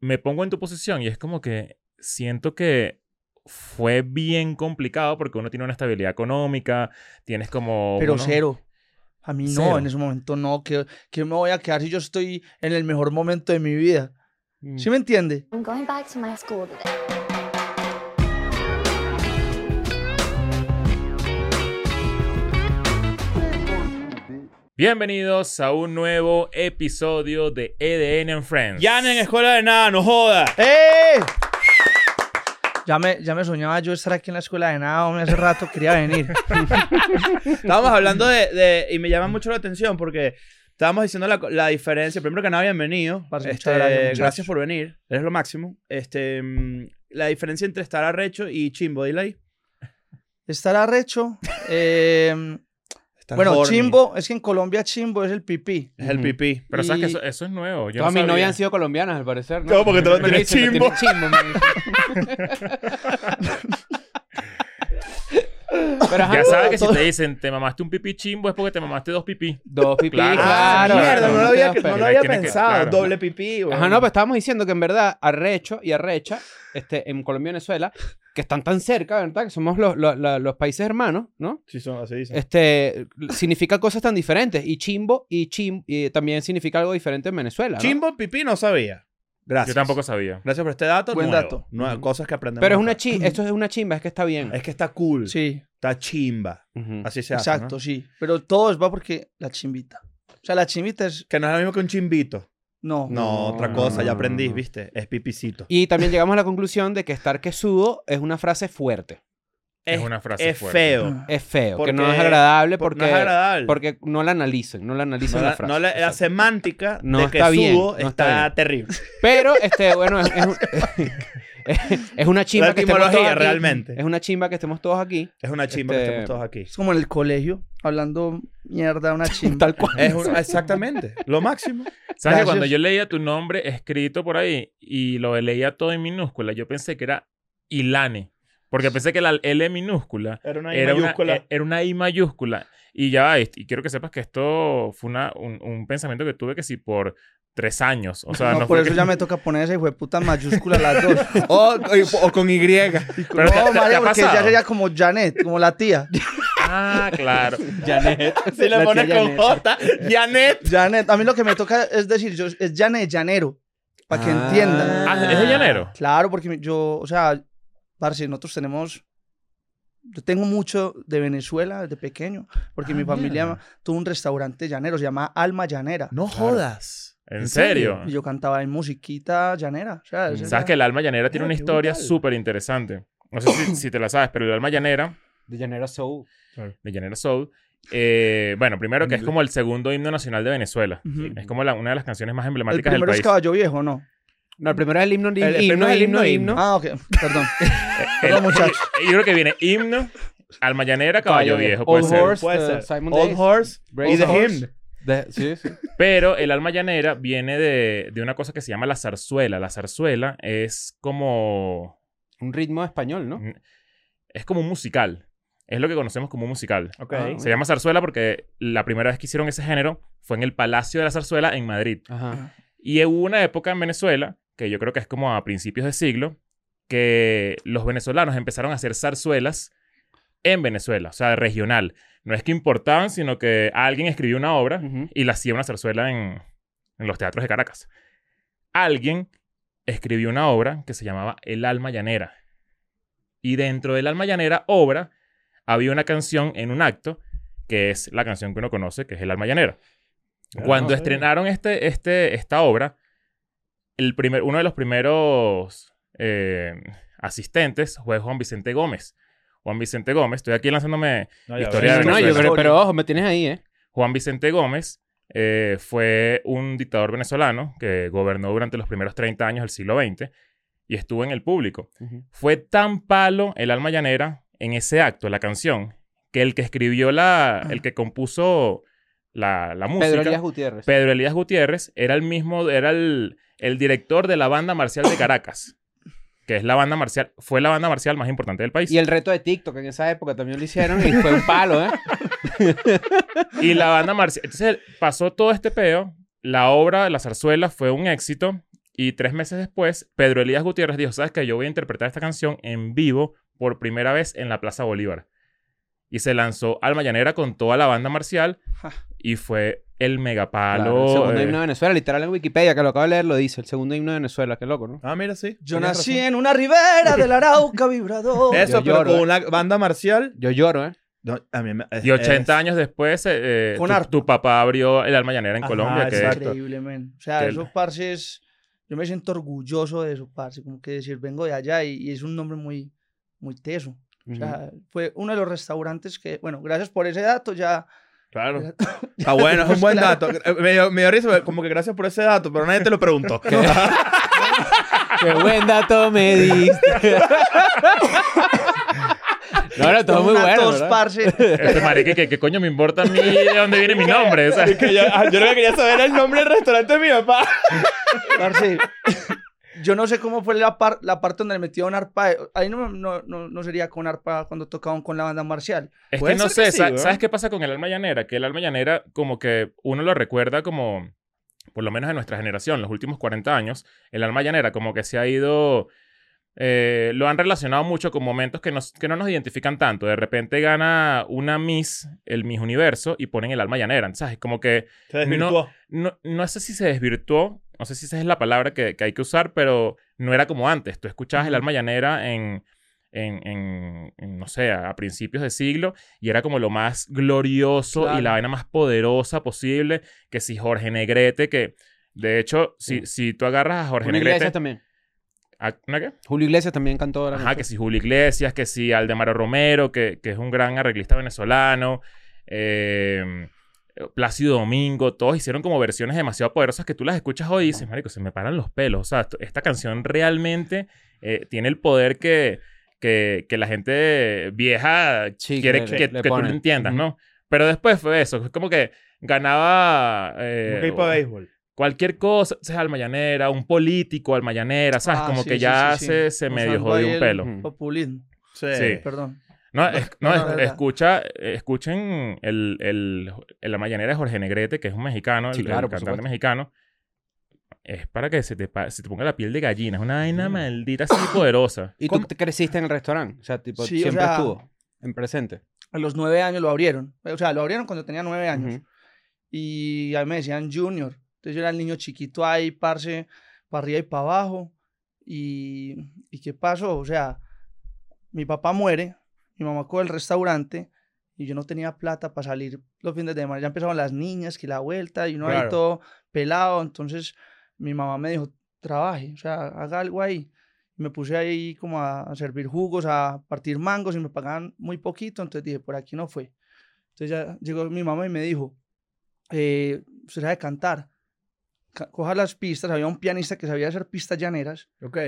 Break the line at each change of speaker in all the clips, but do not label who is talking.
me pongo en tu posición y es como que siento que fue bien complicado porque uno tiene una estabilidad económica, tienes como...
Pero
uno-
cero. A mí no,
Cero.
en ese momento no. que que me voy a quedar si yo estoy en el mejor momento de mi vida?
Mm.
¿Sí me entiende?
I'm going back to my school today.
Bienvenidos a un nuevo episodio de EDN and Friends.
Jan en Escuela de Nada, no joda.
¡Eh! Ya me, ya me soñaba yo estar aquí en la escuela de nada, hombre, hace rato quería venir.
Estábamos hablando de, de- Y me llama mucho la atención porque estábamos diciendo la, la diferencia. Primero que nada, bienvenido.
Parce,
Este,
gracias, muchachos.
gracias por venir. Eres lo máximo. Este, mm, la diferencia entre estar arrecho y chimbo, dile ahí.
Estar arrecho. eh, Bueno,
horny.
chimbo, es que en Colombia chimbo es el pipí.
Es el pipí.
Pero sabes que eso, eso es nuevo. Yo
Todas
no
mis
sabía.
novias han sido colombianas, al parecer, ¿no?
No, porque tú lo tienes
dicen,
chimbo.
"Lo tienes chimbo", me dicen. Pero ajá,
Ya sabes que si
todo-
te dicen te mamaste un pipí chimbo es porque te mamaste dos pipí.
Dos pipí,
Claro.
claro.
Ah, mierda, no lo había, no lo había
que-
pensado.
claro.
Doble pipí, güey.
Ajá, no, pero estábamos diciendo que en verdad arrecho y arrecha, este, en Colombia y Venezuela, que están tan cerca, ¿verdad? Que somos los, los, los- los países hermanos, ¿no?
Sí, son, así dicen.
Este, significa cosas tan diferentes. Y chimbo y chim y también significa algo diferente en Venezuela, ¿no?
Chimbo, pipí, no sabía. Gracias.
Yo tampoco sabía.
Gracias por este dato.
Buen
nuevo.
dato.
Nueva- cosas que aprendemos.
Pero es una chi esto es una chimba, es que está bien.
Es que está cool.
Sí,
Está chimba. Así se hace.
exacto,
¿no?
sí. Pero todo es va porque la chimbita. O sea, la chimbita es.
Que no es lo mismo que un chimbito.
No.
No,
No,
otra cosa,
no,
ya aprendí,
no.
¿viste? Es pipicito.
Y también llegamos a la conclusión de que estar quesudo es una frase fuerte.
Es una frase
es
fuerte.
feo.
Es feo,
Porque-
que no es agradable
por-
porque,
no es agradable.
porque no la analicen, no la
No
analicen
la,
la frase.
no la- semántica
No
de que
está bien,
sudo
no
está,
está bien.
terrible.
Pero, este, bueno, es, es un- es una chimba
La
que estemos todos aquí.
realmente.
Es una chimba que estemos todos aquí.
Es una chimba
Este-
que estemos todos aquí.
Es como en el colegio, hablando mierda, una chimba.
Tal cual.
Es un- exactamente. Lo máximo.
¿Sabes que
Gracias.
cuando yo leía tu nombre escrito por ahí y lo leía todo en minúscula, yo pensé que era Ilane. Porque pensé que la L minúscula
Era una I
era,
mayúscula.
Una, e- era una I mayúscula. Y ya, va, y y quiero que sepas que esto fue una, un, un pensamiento que tuve que sí por tres años. O sea,
No,
no,
por eso
que-
ya me toca poner esa hijo puta mayúscula las dos.
o, o con Y.
Pero
no,
te- te- te
María, porque ya sería como Janet, como la tía.
Ah, claro.
Janet.
Si le pones con. J, Janet.
Janet, a mí lo que me toca es decir, yo, es Janet Llanero, para que
Ah.
entiendan.
Ah, ¿es de llanero?
Claro, porque yo, o sea, parce, nosotros tenemos, yo tengo mucho de Venezuela desde pequeño, porque
Ah,
mi familia
mierda.
tuvo un restaurante llanero, se llama Alma Llanera.
No jodas.
¿En serio?
Y yo cantaba en musiquita llanera. O sea,
Sabes
era-
que el alma llanera tiene
Ah,
una historia súper interesante. No sé si, si te la sabes, pero el alma llanera
De Llanera Soul.
De Llanera Soul. eh, bueno, primero que es como el segundo himno nacional de Venezuela.
Ujú.
Es como la- una de las canciones más
El
emblemáticas del
primero es
país.
Caballo Viejo, ¿no?
No, el primero es el himno,
El
himno,
primero es el
himno,
himno,
himno.
Ah, ok, perdón.
El-
Perdón, muchachos.
Yo creo que viene himno, alma llanera, caballo, viejo. Puede
Old
ser.
Horse,
Puede
de
ser.
Simon
Old
Days.
Horse y The. Hymn.
De- sí, sí.
Pero el alma llanera viene de, de una cosa que se llama la zarzuela. La zarzuela es como...
Un ritmo español, ¿no?
Es como un musical. Es lo que conocemos como un musical.
Ah,
Se llama zarzuela porque la primera vez que hicieron ese género fue en el Palacio de la Zarzuela en Madrid.
Ajá.
Y hubo una época en Venezuela, que yo creo que es como a principios de siglo, que los venezolanos empezaron a hacer zarzuelas en Venezuela, o sea, regional. No es que importaban, sino que alguien escribió una obra y la hacía una zarzuela en, en los teatros de Caracas. Alguien escribió una obra que se llamaba El alma llanera. Y dentro del alma llanera, obra, había una canción en un acto, que es la canción que uno conoce, que es El alma llanera.
Ah,
Cuando
no
estrenaron este, este, esta obra, el primer, uno de los primeros eh, asistentes fue Juan Vicente Gómez. Juan Vicente Gómez, estoy aquí lanzándome
No,
Historia de
No, yo,
Venezuela.
pero, pero ojo, me tienes ahí, ¿eh?
Juan Vicente Gómez eh, fue un dictador venezolano que gobernó durante los primeros 30 años del siglo XX y estuvo en el público. Fue tan palo el alma llanera en ese acto, la canción, que el que escribió la, el que compuso la, la música,
Pedro Elías Gutiérrez.
Pedro Elías Gutiérrez, era el mismo, era el, el director de la banda marcial de Caracas, que es la banda marcial, fue la banda marcial más importante del país.
Y el reto de TikTok en esa época también lo hicieron y fue un palo, ¿eh?
Y la banda marcial. Entonces pasó todo este peo. La obra, la zarzuela, fue un éxito. Y tres meses después, Pedro Elías Gutiérrez dijo, ¿sabes qué? Yo voy a interpretar esta canción en vivo por primera vez en la Plaza Bolívar. Y se lanzó Alma Llanera con toda la banda marcial y fue el megapalo.
Claro, el segundo
eh,
himno de Venezuela, literal en Wikipedia, que lo acabo de leer, lo dice. El segundo himno de Venezuela, qué loco, ¿no?
Ah, mira, sí.
Yo nací
razón.
en una ribera del Arauca vibrador.
Eso,
Yo
pero
lloro,
con
eh.
una banda marcial.
Yo lloro, ¿eh?
no, a mí me- es-
Y 80
es-
años después, eh, eh,
Con
tu, tu papá abrió el Alma Llanera en
Ajá,
Colombia. Que.
Increíble, men. O sea,
Que-
esos parces, yo me siento orgulloso de eso, parce. Como que decir, vengo de allá y, y es un nombre muy, muy teso. O sea, fue uno de los restaurantes que, bueno, gracias por ese dato, ya.
Claro. Está bueno, es un buen
Claro.
dato. Eh, Me dio, me dio risa, como que gracias por ese dato, pero nadie te lo preguntó.
Qué buen dato me diste. no, no, todo muy bueno. ¿verdad?
parce.
este marica, ¿qué, qué coño me importa a mí de dónde viene mi nombre? O sea,
Que yo, ah, yo lo que quería saber era el nombre del restaurante de mi papá.
Parce, yo no sé cómo fue la, par- la parte donde le metieron arpa. Ahí no, no, no, no sería con arpa cuando tocaban con la banda marcial.
Es que no
que
sé,
sí,
sa-
weón.
¿sabes qué pasa con el alma llanera? Que el alma llanera, como que uno lo recuerda como, por lo menos en nuestra generación, los últimos 40 años, el alma llanera como que se ha ido, eh, lo han relacionado mucho con momentos que, nos, que no nos identifican tanto. De repente gana una Miss, el Miss Universo, y ponen el alma llanera, ¿sabes? Como que
Se desvirtuó.
no, no sé si se desvirtuó, no sé si esa es la palabra que, que hay que usar, pero no era como antes. Tú escuchabas el alma llanera en, en, en- en, no sé, a, principios de siglo y era como lo más glorioso y la vaina más poderosa posible. Que si Jorge Negrete, que de hecho, si,
Sí.
si tú agarras a Jorge
Julio
Negrete.
También.
¿A- ¿una qué?
Julio Iglesias también cantó. la
Ajá,
canción.
que si Julio Iglesias, que si Aldemaro Romero, que, que es un gran arreglista venezolano, eh, Plácido Domingo, todos hicieron como versiones demasiado poderosas que tú las escuchas hoy y dices, marico, se me paran los pelos. O sea, esto- esta canción realmente eh, tiene el poder que, que, que la gente vieja
Sí,
quiere
que
que,
le-
que
le
tú lo entiendas. ¿no? Pero después fue eso, es como que ganaba... eh,
Un equipo de béisbol.
Cualquier cosa, o sea, almayanera, un político almayanera, ¿sabes?
Ah,
como
sí,
que
sí,
ya
sí, sí.
se, se medio jodió un
el
pelo.
Populismo.
Sí.
Sí.
Perdón.
No, es- no,
no,
es-
no, verdad.
escucha, escuchen el, el, el- la mañanera de Jorge Negrete, que es un mexicano,
Sí,
el,
claro,
el
por
cantante
supuesto.
mexicano. Es para que se te, se te ponga la piel de gallina. Es una vaina
Mm.
maldita así poderosa.
¿Y tú te creciste en el restaurante? O sea, tipo,
Sí, o
siempre
sea-
estuvo en presente.
A los nueve años lo abrieron. O sea, lo abrieron cuando tenía nueve años.
Ujú.
Y a mí me decían Junior. Entonces yo era el niño chiquito ahí, parce, para arriba y para abajo. Y, ¿y qué pasó? O sea, mi papá muere, mi mamá coge el restaurante y yo no tenía plata para salir los fines de semana. Ya empezaban las niñas, que la vuelta y uno
Claro.
ahí todo pelado. Entonces mi mamá me dijo, trabaje, o sea, haga algo ahí. Me puse ahí como a, a servir jugos, a partir mangos y me pagaban muy poquito. Entonces dije, por aquí no fue. Entonces ya llegó mi mamá y me dijo, eh, usted sabe cantar. Coja las pistas. Había un pianista que sabía hacer pistas llaneras.
Ok.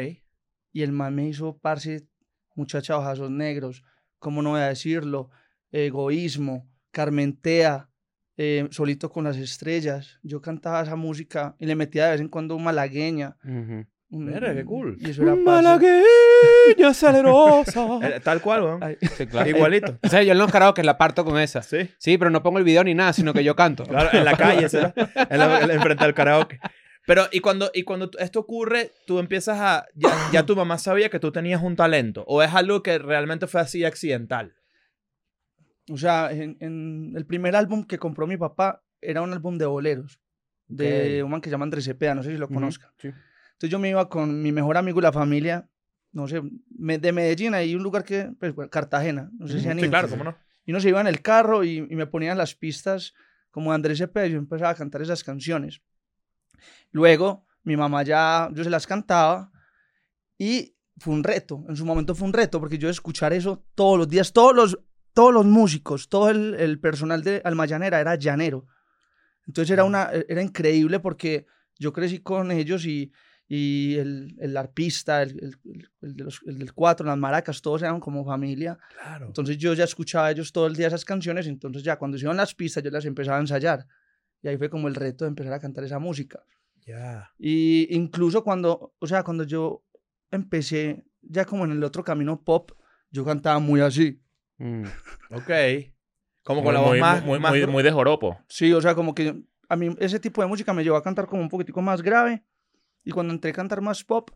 Y el man me hizo, parce, muchacha ojazos negros. ¿Cómo no voy a decirlo? Egoísmo, Carmentea, eh, Solito con las estrellas. Yo cantaba esa música y le metía de vez en cuando malagueña. Un-
Mira, qué cool.
Y eso era.
Malagueña salerosa.
Tal cual, weón.
Sí, claro.
Igualito.
O sea, yo en los karaoke la parto con esa.
Sí.
Sí, pero no pongo el video ni nada, sino que yo canto.
Claro, en la calle, ¿será? En la, enfrente del karaoke. Pero, y cuando, y cuando esto ocurre, tú empiezas a. Ya, ya tu mamá sabía que tú tenías un talento. ¿O es algo que realmente fue así accidental?
O sea, en, en el primer álbum que compró mi papá era un álbum de boleros. De un man que se llama Andrés Cepeda, no sé si lo conozcan.
sí.
Entonces yo me iba con mi mejor amigo y la familia, no sé, me- de Medellín, hay un lugar que, pues, bueno, Cartagena, no sé si han
Sí,
ido.
claro, cómo no.
Y uno se iba en el carro y, y me ponían las pistas como Andrés Cepeda y yo empezaba a cantar esas canciones. Luego, mi mamá ya, yo se las cantaba y fue un reto, en su momento fue un reto, porque yo escuchar eso todos los días, todos los, todos los músicos, todo el, el personal de Almayanera era llanero. Entonces era, una, era increíble porque yo crecí con ellos y, y el, el arpista, el, el- el- de los- el del cuatro, las maracas, todos eran como familia.
Claro.
Entonces yo ya escuchaba a ellos todo el día esas canciones, entonces ya cuando se iban las pistas yo las empezaba a ensayar. Y ahí fue como el reto de empezar a cantar esa música.
Ya.
Y incluso cuando, o sea, cuando yo empecé ya como en el otro camino pop, yo cantaba muy así.
Mm.
Ok. Como
Muy,
con la voz
muy,
más.
muy,
más
muy, muy de joropo.
Sí, o sea, como que a mí ese tipo de música me llevó a cantar como un poquitico más grave Y cuando entré a cantar más pop,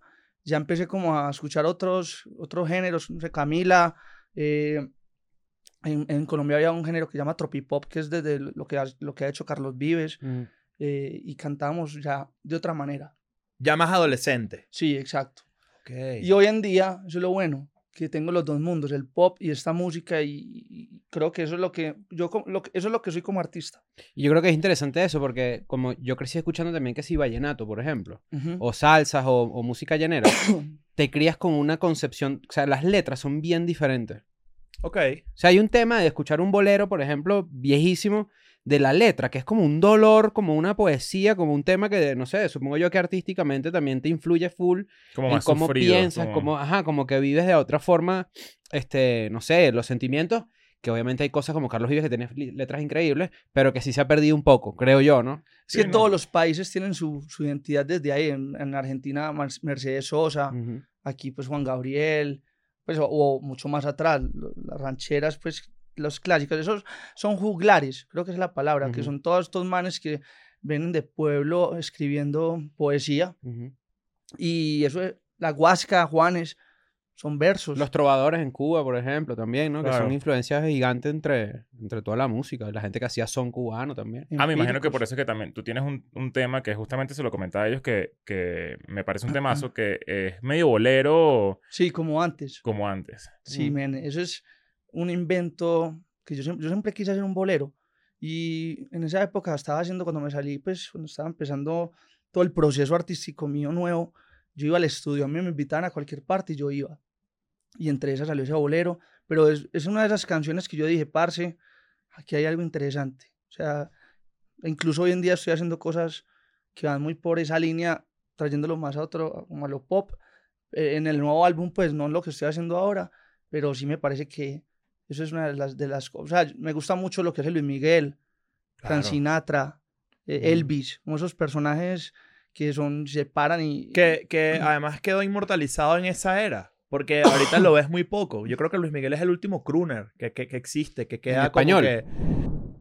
ya empecé como a escuchar otros, otros géneros, no sé, Camila. eh, en, en Colombia había un género que se llama tropipop, que es desde lo que, ha- lo que ha hecho Carlos Vives.
Mm.
eh, y cantábamos ya de otra manera.
Ya más adolescente.
Sí, exacto.
Ok.
Y hoy en día, eso es lo bueno, que tengo los dos mundos, el pop y esta música, y, y creo que eso es lo que yo, lo eso es lo que soy como artista.
Y yo creo que es interesante eso porque como yo crecí escuchando también que si vallenato, por ejemplo,
Ujú.
o salsas o, o música llanera, te crías con una concepción, o sea, las letras son bien diferentes.
Ok.
O sea, hay un tema de escuchar un bolero, por ejemplo, viejísimo, de la letra, que es como un dolor, como una poesía, como un tema que, no sé, supongo yo que artísticamente también te influye full
Como
en cómo
sufrido,
piensas, como... ajá, como que vives de otra forma, este, no sé, los sentimientos, que obviamente hay cosas como Carlos Vives que tiene letras increíbles, pero que sí se ha perdido un poco, creo yo, ¿no?
Es que
Sí, no.
todos los países tienen su, su identidad desde ahí. En, en Argentina, Mercedes Sosa, aquí pues Juan Gabriel, pues, o, o mucho más atrás, las rancheras, pues los clásicos, esos son juglares, creo que es la palabra, que
Ujú.
son todos estos manes que vienen de pueblo escribiendo poesía.
Ujú.
Y eso es, la Huasca, Juanes, son versos.
Los trovadores en Cuba, por ejemplo, también, ¿no? Que
Claro.
son influencias gigantes entre, entre toda la música. La gente que hacía son cubano también.
Ah, me imagino que por
empíricos.
eso es que también tú tienes un, un tema que justamente se lo comentaba a ellos que, que me parece un temazo que es medio bolero
Sí, como antes.
como antes.
Sí,
Mm.
men, eso es un invento que yo siempre, quise hacer un bolero. Y en esa época estaba haciendo, cuando me salí, pues cuando estaba empezando todo el proceso artístico mío nuevo, yo iba al estudio, a mí me invitaban a cualquier parte y yo iba. Y entre esas salió ese bolero, pero es, es una de esas canciones que yo dije, parce, aquí hay algo interesante. O sea, incluso hoy en día estoy haciendo cosas que van muy por esa línea, trayéndolo más a otro, como a lo pop. Eh, en el nuevo álbum, pues no lo que estoy haciendo ahora, pero sí me parece que eso es una de las, de las cosas. O sea, me gusta mucho lo que hace Luis Miguel, Frank
Claro.
Sinatra, eh,
Mm.
Elvis, como esos personajes que son, se paran y...
Que, que además quedó inmortalizado en esa era. Porque ahorita lo ves muy poco. Yo creo que Luis Miguel es el último crooner que, que, que existe, que queda como
español.
que-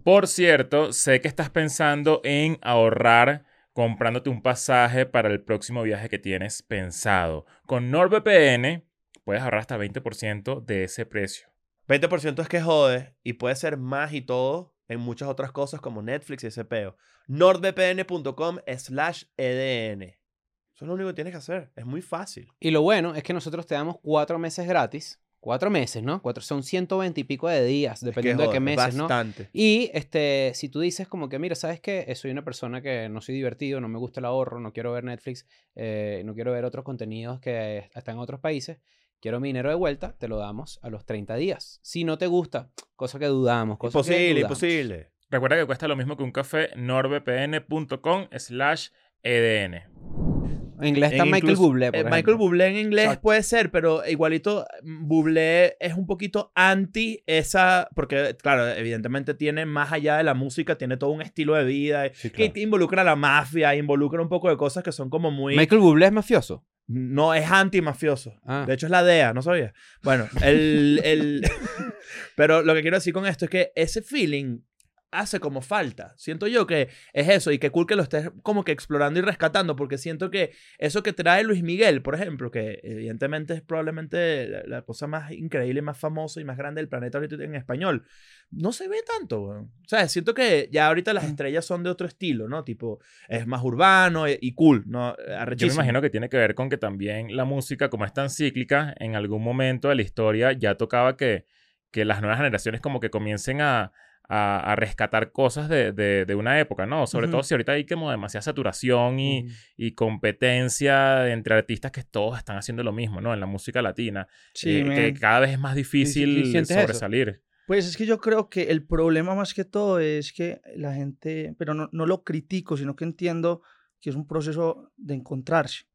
Por cierto, sé que estás pensando en ahorrar comprándote un pasaje para el próximo viaje que tienes pensado. Con NordVPN puedes ahorrar hasta 20% de ese precio.
20% es que jode y puede ser más y todo en muchas otras cosas como Netflix y ese peo. nordvpn.com slash edn. Eso es lo único que tienes que hacer. Es muy fácil.
Y lo bueno es que nosotros te damos cuatro meses gratis. Cuatro meses, ¿no? Cuatro, son 120 y pico de días, dependiendo
Es
de qué meses, ¿no?
Bastante.
Y este, si tú dices como que, mira, ¿sabes qué? Eh, Soy una persona que no soy divertido, no me gusta el ahorro, no quiero ver Netflix, eh, no quiero ver otros contenidos que están en otros países, quiero mi dinero de vuelta, te lo damos a los 30 días. Si no te gusta, cosa que dudamos, cosa que
Imposible,
dudamos.
imposible.
Recuerda que cuesta lo mismo que un café, nordvpn.com slash edn.
En inglés está
En
Michael
incluso-
Bublé, por
eh, Michael. Bublé en inglés
Exacto.
puede ser, pero igualito Bublé es un poquito anti esa, porque claro, evidentemente tiene más allá de la música, tiene todo un estilo de vida que involucra a la mafia, involucra un poco de cosas que son como muy...
Michael Bublé es mafioso.
No, es anti-mafioso.
Ah.
De hecho, es la DEA, no sabía. Bueno, el, el... Pero lo que quiero decir con esto es que ese feeling hace como falta. Siento yo que es eso y que cool que lo estés como que explorando y rescatando porque siento que eso que trae Luis Miguel, por ejemplo, que evidentemente es probablemente la, la cosa más increíble, más famosa y más grande del planeta ahorita en español, no se ve tanto, weón. O sea, siento que ya ahorita las estrellas son de otro estilo, ¿no? Tipo, es más urbano y, y cool, ¿no?
Yo me
Arrechísimo.
imagino que tiene que ver con que también la música, como es tan cíclica, en algún momento de la historia ya tocaba que, que las nuevas generaciones como que comiencen a, a, a rescatar cosas de, de, de una época, ¿no? Sobre
Ujú.
todo si ahorita hay como demasiada saturación y, y competencia entre artistas que todos están haciendo lo mismo, ¿no? En la música latina.
Sí,
eh, que cada vez es más difícil
¿sientes eso?
sobresalir.
Pues es que yo creo que el problema más que todo es que la gente, pero no, no lo critico, sino que entiendo que es un proceso de encontrarse.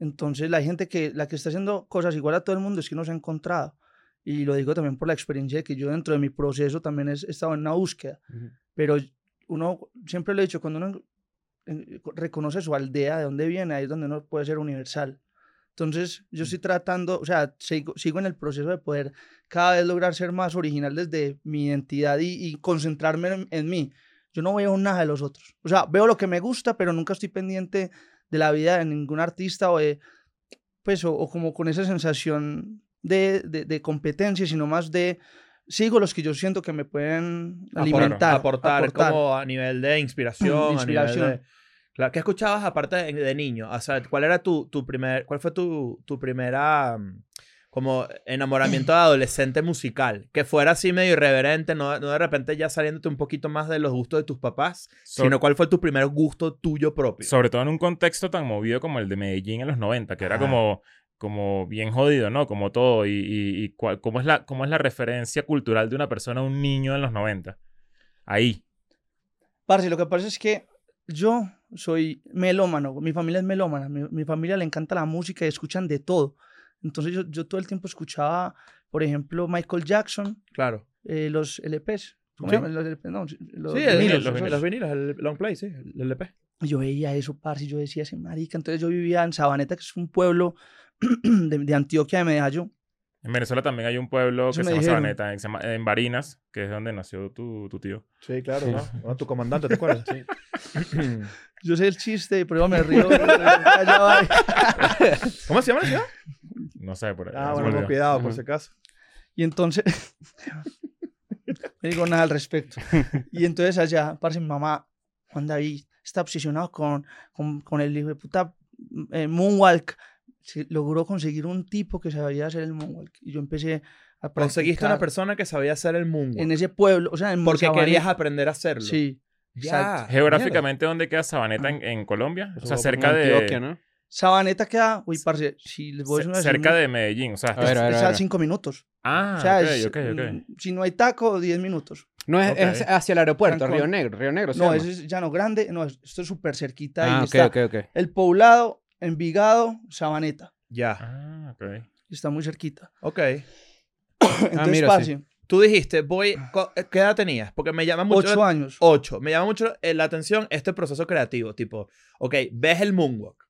Entonces la gente que, la que está haciendo cosas igual a todo el mundo es que no se ha encontrado. Y lo digo también por la experiencia de que yo dentro de mi proceso también he estado en una búsqueda.
Ujú.
Pero uno, siempre lo he dicho, cuando uno reconoce su aldea, de dónde viene, ahí es donde uno puede ser universal. Entonces, yo estoy tratando, o sea, sigo, sigo en el proceso de poder cada vez lograr ser más original desde mi identidad y, y concentrarme en, en mí. Yo no veo nada de los otros. O sea, veo lo que me gusta, pero nunca estoy pendiente de la vida de ningún artista o de, pues, o, o como con esa sensación de, de, de competencia, sino más de, sigo los que yo siento que me pueden alimentar.
aportar, como a nivel de inspiración, a nivel
Inspiración.
de- Claro, ¿qué escuchabas aparte de, de niño? O sea, ¿cuál era tu, tu primer, cuál fue tu, tu primera mm, como enamoramiento de adolescente musical? Que fuera así medio irreverente, no, no de repente ya saliéndote un poquito más de los gustos de tus papás,
Sobre,
sino cuál fue tu primer gusto tuyo propio.
sobre todo en un contexto tan movido como el de Medellín en los 90, que era como, como bien jodido, ¿no? Como todo. Y, y, y cuál- cómo, es la, cómo es la referencia cultural de una persona, un niño en los 90. Ahí.
Parce, lo que pasa es que yo soy melómano, mi familia es melómana, mi, mi familia le encanta la música y escuchan de todo. Entonces yo, yo todo el tiempo escuchaba, por ejemplo, Michael Jackson,
Claro.
eh, los LPs. ¿Cómo
Sí.
Los LPs, no, los
sí, el-
vinilos,
los, los vinilos, el long play, sí, el LP.
Y Yo veía eso, parce, y yo decía, ese marica. Entonces yo vivía en Sabaneta, que es un pueblo de, de Antioquia de Medallo.
En Venezuela también hay un pueblo que se llama
dijeron.
Sabaneta, que se llama- en Barinas, que es donde nació tu, tu tío.
Sí, claro, ¿no? No, tu comandante, ¿te acuerdas? Sí.
Yo sé el chiste, pero yo me río. Allá va.
¿Cómo se llama la ciudad?
No sé, por ahí.
Ah, bueno, con cuidado, por
Ujú.
si acaso.
Y entonces, no digo nada al respecto. Y entonces allá, parce, mi mamá, Juan David, está obsesionado con, con, con el hijo de puta eh, Moonwalk. Se logró conseguir un tipo que sabía hacer el Moonwalk. Y yo empecé a practicar
Conseguiste una persona que sabía hacer el moonwalk.
en ese pueblo, o sea, en
Porque
Sabaneta.
querías aprender a hacerlo.
Sí,
Ya.
exacto.
Geográficamente, ¿dónde queda Sabaneta en, en Colombia? O sea, cerca de...
Antioquia, ¿no?
Sabaneta queda, uy, parce, si les voy a decir
cerca de Medellín, o sea...
A ver, a ver,
es
a ver.
cinco minutos.
Ah,
o sea,
ok,
es,
ok, ok.
mm, si no hay taco, 10 minutos.
No es, es hacia el aeropuerto,
Trancón.
Río Negro, Río Negro.
No,
llama.
ese es Llano Grande, no, esto es súper cerquita.
Ah, ok,
está
ok, ok.
el poblado, Envigado, Sabaneta.
Ya.
Ah, ok.
Está muy cerquita.
Ok.
Entonces,
Ah, mira,
parce,
Tú dijiste, voy. co- ¿Qué edad tenías? Porque me llama mucho.
ocho años.
Ocho. Me llama mucho eh, la atención este proceso creativo. Tipo, ok, ves el moonwalk.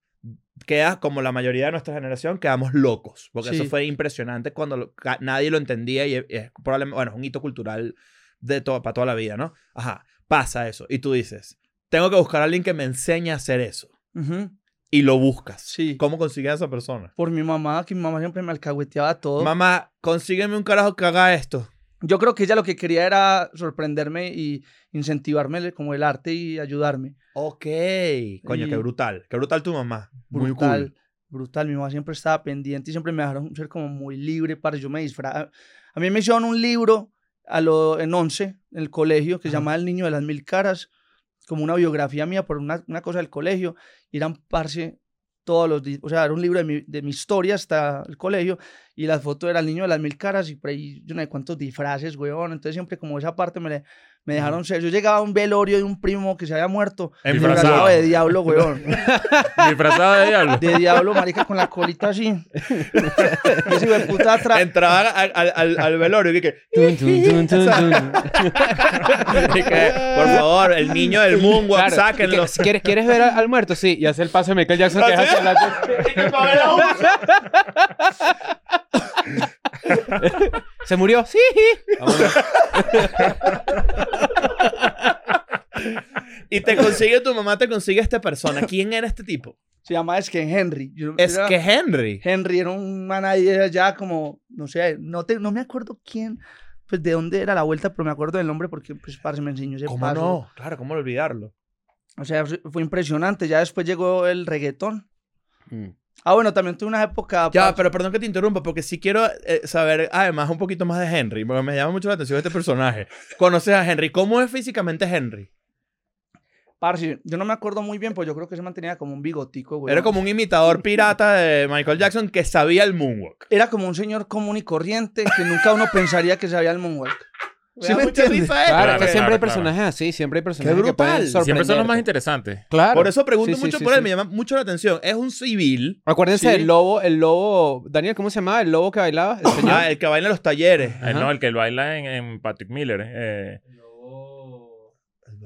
Quedas como la mayoría de nuestra generación, quedamos locos. Porque
Sí.
eso fue impresionante cuando lo- nadie lo entendía y es, probablemente, bueno, es un hito cultural de todo, para toda la vida, ¿no? Ajá. Pasa eso. Y tú dices, tengo que buscar a alguien que me enseñe a hacer eso.
Ujú,
Y lo buscas.
Sí.
¿Cómo consigues a esa persona?
Por mi mamá, que mi mamá siempre me alcahueteaba todo.
Mamá, consígueme un carajo que haga esto.
Yo creo que ella lo que quería era sorprenderme y incentivarme como el arte y ayudarme.
Ok. Coño,
Y-
qué brutal. Qué brutal tu mamá. Muy
brutal,
cool.
brutal. Mi mamá siempre estaba pendiente y siempre me dejaron ser como muy libre para yo me disfrazaba. A mí me hicieron un libro a lo, en 11 en el colegio que se
Ajá.
llamaba El niño de las mil caras, como una biografía mía por una, una cosa del colegio. Y eran, parce, todos los... di- O sea, era un libro de mi, de mi historia hasta el colegio y las fotos era el niño de las mil caras y por ahí yo no sé cuántos disfraces, weón. Entonces siempre como esa parte me, le- me dejaron ser. Yo llegaba a un velorio de un primo que se había muerto
Disfrazado.
de diablo, weón.
Disfrazado de diablo.
de diablo, marica, con la colita así. Y ese puta atrás.
Entraba al, al, al, al velorio y que,
Tun, tun, tun, tun, tun.
y que, por favor, el niño del moonwalk,
Claro,
sáquenlo.
¿quieres, ¿Quieres ver al, muerto? Sí, y hace el paso de Michael Jackson que es
¿Ah,
hacia
sí?
la... ¿Se murió? Sí. Vámonos.
Y te consigue tu mamá, te consigue esta persona. ¿Quién era este tipo?
Se llama es que Henry. Yo-
Es
era-
que Henry.
Henry era un manager allá como, no sé, no, te, no me acuerdo quién, pues de dónde era la vuelta, pero me acuerdo del nombre porque pues parce me enseñó ese
¿Cómo
paso.
no? Claro, ¿cómo olvidarlo?
O sea, fue fue impresionante. Ya después llegó el reggaetón. Ah, bueno, también tuve una época...
Ya, pero perdón que te interrumpa, porque sí quiero eh, saber, además, un poquito más de Henry, porque me llama mucho la atención este personaje. Conoces a Henry. ¿Cómo es físicamente Henry?
parce, yo no me acuerdo muy bien, pues yo creo que se mantenía como un bigotico, güey.
Era como un imitador pirata de Michael Jackson que sabía el moonwalk.
Era como un señor común y corriente que nunca uno pensaría que sabía el moonwalk.
Me
¿Sí
da
me
mucha
entiendes?
risa esto.
Claro, es que
claro,
siempre hay
claro.
personajes así, siempre hay personajes que
brutal.
pueden
Siempre
Siempre son los más interesantes.
Claro.
Por eso pregunto
Sí, sí,
mucho
sí,
por
sí.
él, me llama mucho la atención. Es un civil.
Acuérdense
Sí.
del lobo, el lobo... Daniel, ¿cómo se llamaba? El lobo que bailaba, el señor.
Ah, el que baila en los talleres.
Eh,
Ajá.
no, el que baila en, en Patrick Miller. eh.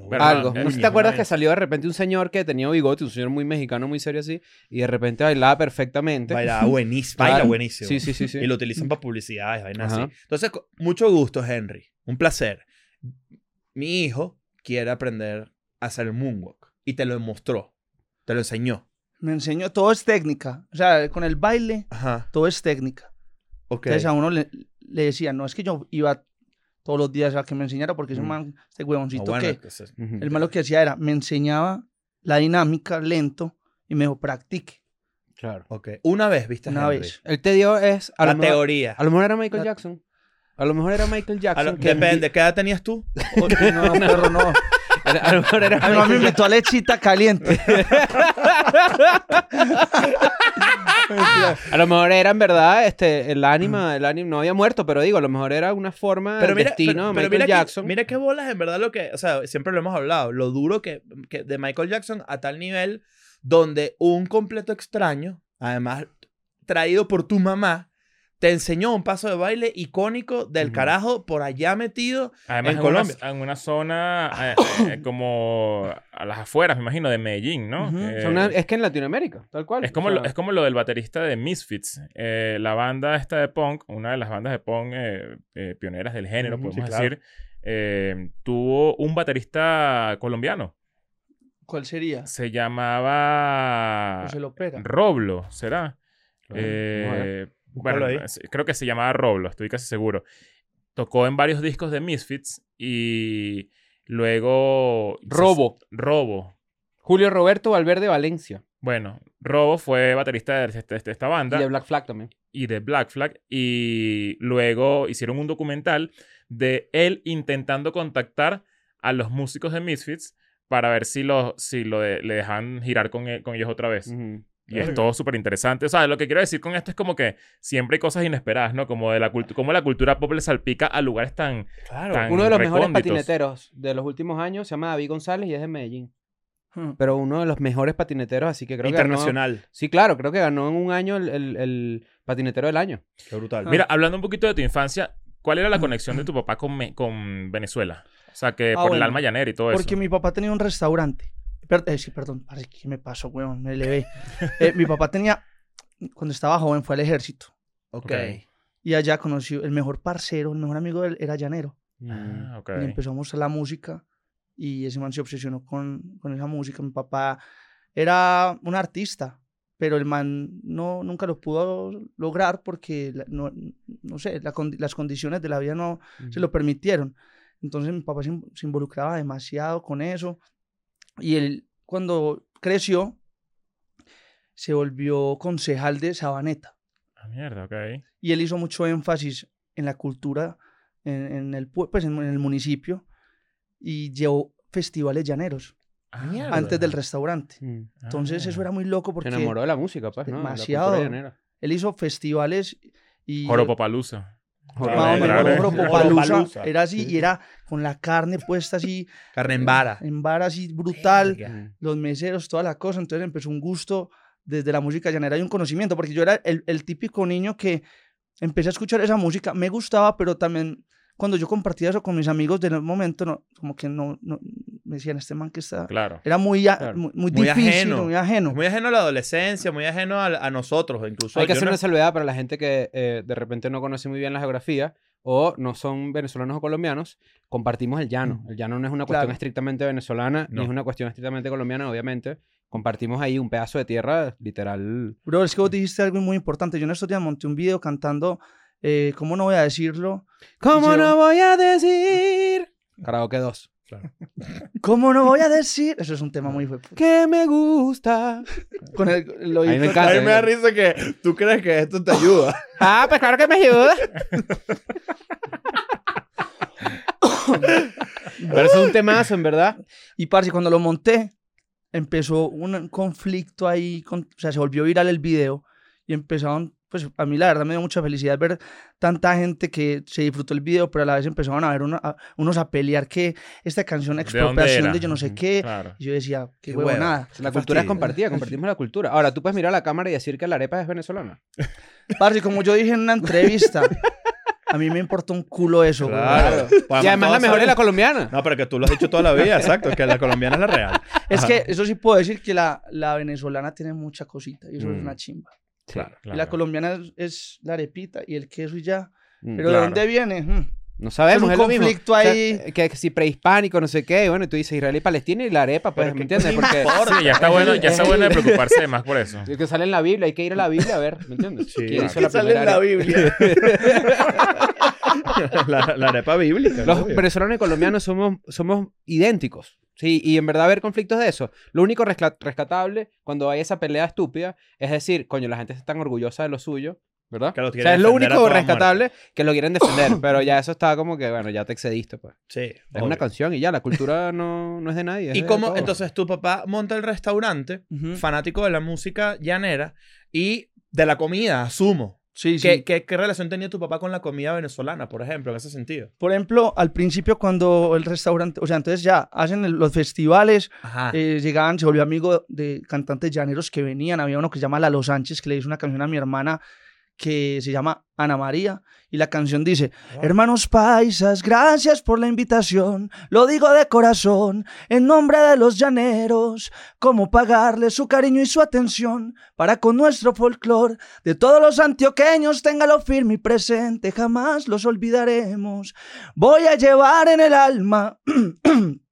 Pero
Algo.
no, eh,
sé si te acuerdas que salió de repente un señor que tenía bigote, un señor muy mexicano, muy serio así, y de repente bailaba perfectamente.
Baila buenísimo. Baila
Claro.
buenísimo.
Sí, sí, sí, sí.
Y lo utilizan para publicidades, vainas
Ajá.
así. Entonces, co- mucho gusto, Henry. Un placer. Mi hijo quiere aprender a hacer el moonwalk. Y te lo mostró. Te lo enseñó.
Me enseñó, todo es técnica. O sea, con el baile,
Ajá.
todo es técnica.
Ok.
Entonces a uno le, le decía, no es que yo iba todos los días a que me enseñara, porque ese
Mm.
man, este
Ah,
huevoncito
bueno,
que,
entonces-
Ujú.
el malo que hacía era, me enseñaba la dinámica lento y me dijo, practique
Claro.
Ok. Una vez viste
una
Henry.
vez.
Él te dio es... A
La
lo, mejor,
teoría.
a lo mejor era Michael
La-
Jackson. A lo mejor era Michael Jackson.
lo-
que
depende, ¿qué edad tenías tú?
O- no, perro, no.
Era- A lo mejor era
A mi mamá me
Michael
invitó a lechita caliente.
A lo mejor era en verdad este, el ánima, el ánima no había muerto, pero digo, a lo mejor era una forma del destino
pero-
de
pero
Michael
mira que-
Jackson.
mira qué bolas en verdad lo que, o sea, siempre lo hemos hablado, lo duro que, que de Michael Jackson a tal nivel donde un completo extraño, además traído por tu mamá, te enseñó un paso de baile icónico del carajo por allá metido.
Además,
En
en, una,
Colombia.
en una zona eh, eh, como a las afueras, me imagino, de Medellín, ¿no? Eh,
una- es que en Latinoamérica, tal cual.
es, como
O
lo, es como lo del baterista de Misfits. Eh, la banda esta de punk, una de las bandas de punk pioneras del género, podemos
sí, claro.
decir, tuvo un baterista colombiano.
¿Cuál sería?
Se llamaba. Roblo, ¿será? Eh, bueno,
ahí.
creo que se llamaba Roblo, estoy casi seguro. Tocó en varios discos de Misfits y luego...
Robo.
Robo.
Julio Roberto Valverde Valencia.
Bueno, Robo fue baterista de, este- de esta banda
Y de Black Flag también.
y de Black Flag y luego hicieron un documental de él intentando contactar a los músicos de Misfits para ver si, lo, si lo de- le dejan girar con, e- con ellos otra vez.
Ujú.
Y es todo súper interesante. O sea, lo que quiero decir con esto es como que siempre hay cosas inesperadas, ¿no? Como de la cultura, como la cultura pop le salpica a lugares tan...
Claro.
Tan-
Uno de los mejores patineteros de los últimos años se llama David González y es de Medellín.
Hmm.
Pero uno de los mejores patineteros, así que creo que ganó...
Internacional.
Sí, claro, creo que ganó en un año el, el- el patinetero del año.
Qué brutal.
Mira, hablando un poquito de tu infancia, ¿cuál era la conexión de tu papá con, Me- con Venezuela? O sea, que
Ah,
por el alma llanera y todo
Porque
eso.
mi papá tenía un restaurante. Per- eh, sí, perdón, parece que me pasó, weón, me elevé. Eh, mi papá tenía, cuando estaba joven, fue al ejército.
ok.
Y allá conoció el mejor parcero, el mejor amigo de él era llanero.
Ah, ok.
Y empezó a mostrar la música. Y ese man se obsesionó con, con esa música. Mi papá era un artista, pero el man no, nunca lo pudo lograr porque, la- no, no sé, la las condiciones de la vida no se lo permitieron. Entonces mi papá se involucraba demasiado con eso. Y él, cuando creció, se volvió concejal de Sabaneta.
Ah, mierda, ok.
Y él hizo mucho énfasis en la cultura, en, en el, pue- pues, en, en el municipio, y llevó festivales llaneros
Ah,
Mierda.
antes del restaurante.
Mm.
Entonces eso era muy loco
Se
porque
enamoró de la música, pues, ¿no? De la
demasiado. él hizo festivales y... Más o menos,
Joropalusa.
era así, y era con la carne puesta así,
Carne en vara.
en vara así brutal,
Verga.
Mm.
los meseros, toda la cosa. Entonces empezó un gusto desde la música llanera y un conocimiento, porque yo era el, el típico niño que empecé a escuchar esa música, me gustaba, pero también cuando yo compartía eso con mis amigos del momento, no, como que no, no me decían, este man que está...
Claro.
Era muy, a-
Claro.
muy, muy
Muy
difícil,
ajeno.
muy ajeno.
Muy ajeno a la adolescencia, muy ajeno a, a nosotros, incluso.
Hay que
yo
hacer
no-
una salvedad para la gente que eh, de repente no conoce muy bien la geografía o no son venezolanos o colombianos. Compartimos el llano. El llano no es una cuestión
Claro.
estrictamente venezolana
No.
ni es una cuestión estrictamente colombiana, obviamente. Compartimos ahí un pedazo de tierra, literal.
Bro, es que vos dijiste algo muy importante. Yo en estos días monté un video cantando, eh, ¿cómo no voy a decirlo?
¿Cómo
yo-
no voy a decir? Karaoke 2.
¿Cómo no voy a decir? Eso es un tema muy... fuerte.
Que me gusta.
Con el, lo
A mí me encanta.
A mí me da risa que tú crees que esto te ayuda.
Ah, pues claro que me ayuda. Pero eso es un temazo, en verdad.
Y parce, cuando lo monté, empezó un conflicto ahí, con- o sea, se volvió viral el video y empezaron, pues a mí la verdad me dio mucha felicidad ver tanta gente que se disfrutó el video, pero a la vez empezaron a ver una- a- unos a pelear que esta canción
¿De
expropiación
era?
de yo no sé qué.
Claro.
Y yo decía, qué,
Qué
huevo,
hueva.
nada.
La cultura es compartida, compartimos la cultura. Ahora, tú puedes mirar a la cámara y decir que la arepa es venezolana.
Parce, como yo dije en una entrevista, a mí me importa un culo eso. güey.
Claro.
y además la mejor es la colombiana.
No, pero que tú lo has dicho toda la vida, exacto, que la colombiana es la real.
Es
Ajá.
que eso sí puedo decir que la, la venezolana tiene mucha cosita y eso es
Mm.
una chimba.
Claro.
Y la colombiana es, es la arepita y el queso y ya.
Mm.
Pero
Claro.
¿de dónde viene? Mm.
No sabemos,
un
es lo mismo.
conflicto
O sea,
ahí.
que, que si prehispánico, no sé qué, bueno, tú dices Israel y Palestina y la arepa, pues, ¿me
¿qué-
entiendes? Porque
Sí, ya está bueno, ya está bueno de preocuparse más por eso.
el que sale en la Biblia, hay que ir a la Biblia a ver, ¿me entiendes?
Sí,
¿Quién
claro.
hizo la
Que sale en la? Biblia.
la, la arepa bíblica.
Los
obvio.
venezolanos y colombianos somos, somos idénticos. Sí, y en verdad haber conflictos de eso. Lo único resca- rescatable cuando hay esa pelea estúpida es decir, coño, la gente está tan orgullosa de lo suyo, ¿verdad?
Que lo
o
quieren
sea, es lo único rescatable que lo quieren defender, pero ya eso está como que, bueno, ya te excediste, pues.
Sí.
Es
obvio.
una canción y ya, la cultura no, no es de nadie. es
Y
de
como
todos.
entonces tu papá monta el restaurante, fanático de la música llanera y de la comida, asumo.
Sí, sí.
¿Qué, qué, qué relación tenía tu papá con la comida venezolana, por ejemplo, en ese sentido?
Por ejemplo, al principio cuando el restaurante, o sea, entonces ya hacen el- los festivales, eh, llegaban, se volvió amigo de cantantes llaneros que venían. Había uno que se llama Lalo Sánchez, que le hizo una canción a mi hermana que se llama Ana María. Y la canción dice, hermanos paisas, gracias por la invitación. Lo digo de corazón, en nombre de los llaneros. Cómo pagarle su cariño y su atención para con nuestro folclor. De todos los antioqueños, téngalo firme y presente, jamás los olvidaremos. Voy a llevar en el alma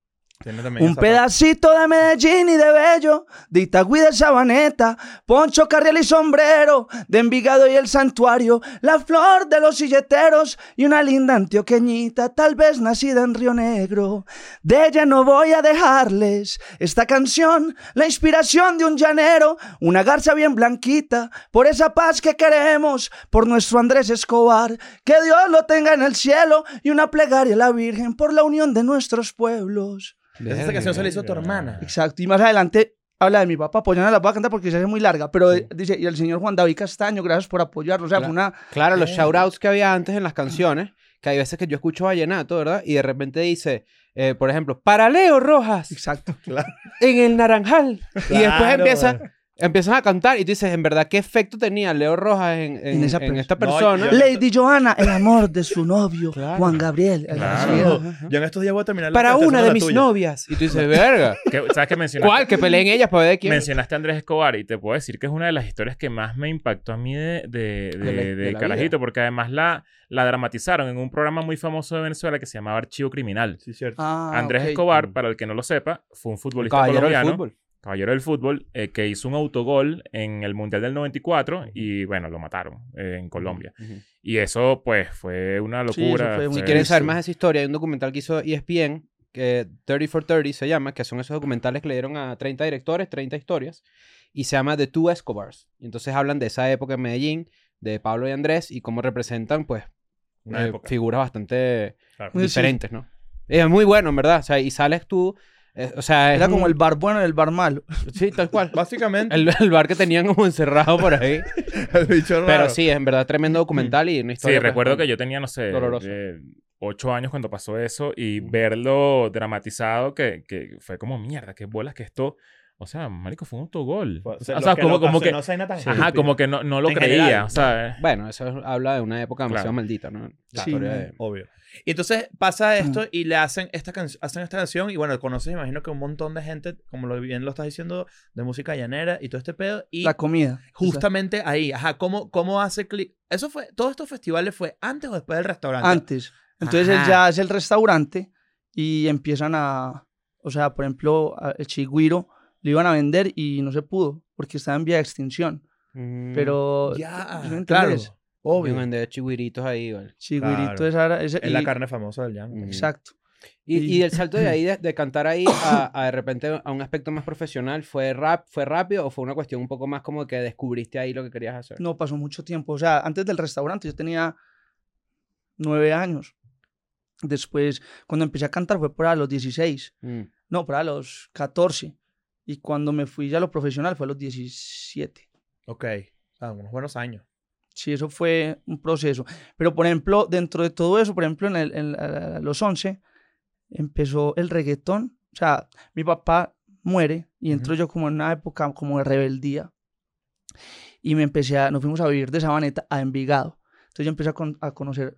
un pedacito de Medellín y de Bello, de Itagüí de Sabaneta, Poncho Carriel y sombrero, de Envigado y el Santuario, la flor de los silleteros y una linda antioqueñita, tal vez nacida en Río Negro. De ella no voy a dejarles esta canción, la inspiración de un llanero, una garza bien blanquita, por esa paz que queremos, por nuestro Andrés Escobar, que Dios lo tenga en el cielo y una plegaria a la Virgen por la unión de nuestros pueblos.
Esa canción se la hizo a tu hermana.
Exacto, y más adelante habla de mi papá, pues yo no la voy a cantar porque se hace muy larga, pero eh, dice, y el señor Juan David Castaño, gracias por apoyarlo, o sea, fue una...
Claro, los shoutouts que había antes en las canciones, que hay veces que yo escucho vallenato, ¿verdad? Y de repente dice, eh, por ejemplo, para Leo Rojas,
Exacto.
en el Naranjal. y después
Claro,
empieza,
man.
Empiezan a cantar y tú dices, en verdad, ¿qué efecto tenía Leo Rojas en, en-
En esa
en esta
No,
persona?
yo-
Lady Johanna, el amor de su novio,
Claro.
Juan Gabriel. el
Claro.
Yo en estos días voy a terminar la
para
canción
una de
la
mis
tuya.
novias. Y tú dices, verga.
¿Qué- ¿Sabes qué mencionaste?
¿Cuál? Que peleen ellas para ver de quién.
Mencionaste a Andrés Escobar y te puedo decir que es una de las historias que más me impactó a mí de, de, de-
De la- de
de
la
Carajito, porque además la, la dramatizaron en un programa muy famoso de Venezuela que se llamaba Archivo Criminal.
Sí, cierto.
Ah,
Andrés
ok.
Escobar, para el que no lo sepa, fue un futbolista
Caballero del
colombiano,
fútbol.
Caballero del fútbol, eh, que hizo un autogol en el Mundial del 94 y, bueno, lo mataron eh, en Colombia.
Ujú.
Y eso, pues, fue una
Sí,
locura.
fue muy
fue-
¿Quieren saber más de esa historia? Hay un documental que hizo ESPN, que 30 for 30 se llama, que son esos documentales que le dieron a 30 directores, 30 historias, y se llama The Two Escobars. Y entonces hablan de esa época en Medellín, de Pablo y Andrés, y cómo representan, pues,
Una
eh,
época.
figuras bastante
Claro.
Sí.
diferentes, ¿no? Es muy bueno, en verdad. O sea, y sales tú, o sea, es
Era como
un-
el bar bueno y el bar malo.
Sí, tal cual.
Básicamente,
El, el bar que tenían como encerrado por ahí.
el bicho raro.
Pero sí, es en verdad tremendo documental y una
Sí,
historia. pues,
recuerdo que yo tenía, no sé, eh, ocho años cuando pasó eso y verlo dramatizado que, que fue como, mierda, qué bolas que esto... O sea, marico, fue un autogol.
Fue-
O sea, o sea, como, como que...
tan
Ajá, como que no, no lo
En
creía,
general.
o sea...
Bueno, eso habla de una época demasiado
Claro.
maldita, ¿no? La
Sí,
historia
no.
de-
Obvio. Y entonces pasa esto y le hacen esta, can- hacen esta canción y bueno, conoces, imagino que un montón de gente, como lo bien lo estás diciendo, de música llanera y todo este pedo. Y
La comida.
justamente ahí, ajá, ¿cómo, cómo hace clic? Eso fue, todos estos festivales fue antes o después del restaurante.
Antes. Entonces él
Ajá.
ya hace el restaurante y empiezan a, o sea, por ejemplo, a- el chigüiro lo iban a vender y no se pudo porque estaba en vía de extinción.
Mm,
Pero,
Ya,
¿sí
claro.
y
Obvio.
un de chigüiritos ahí, ¿vale?
Chigüirito
Claro.
ese-
Es la
y-
carne famosa del.
Mm.
Exacto.
Y,
Y-
y el salto de ahí, de, de cantar ahí a, a de repente a un aspecto más profesional, ¿fue rap, fue rápido o fue una cuestión un poco más como que descubriste ahí lo que querías hacer?
No pasó mucho tiempo. O sea, antes del restaurante yo tenía nueve años. Después, cuando empecé a cantar fue por a los 16.
Mm.
No, para los 14. Y cuando me fui ya a lo profesional fue a los 17.
Ok. Ah, unos buenos años.
Sí, eso fue un proceso. Pero, por ejemplo, dentro de todo eso, por ejemplo, en, el- en la- los 11, empezó el reggaetón. O sea, mi papá muere y entro yo como en una época como de rebeldía. Y me empecé a, nos fuimos a vivir de Sabaneta a Envigado. Entonces yo empecé a, con- a conocer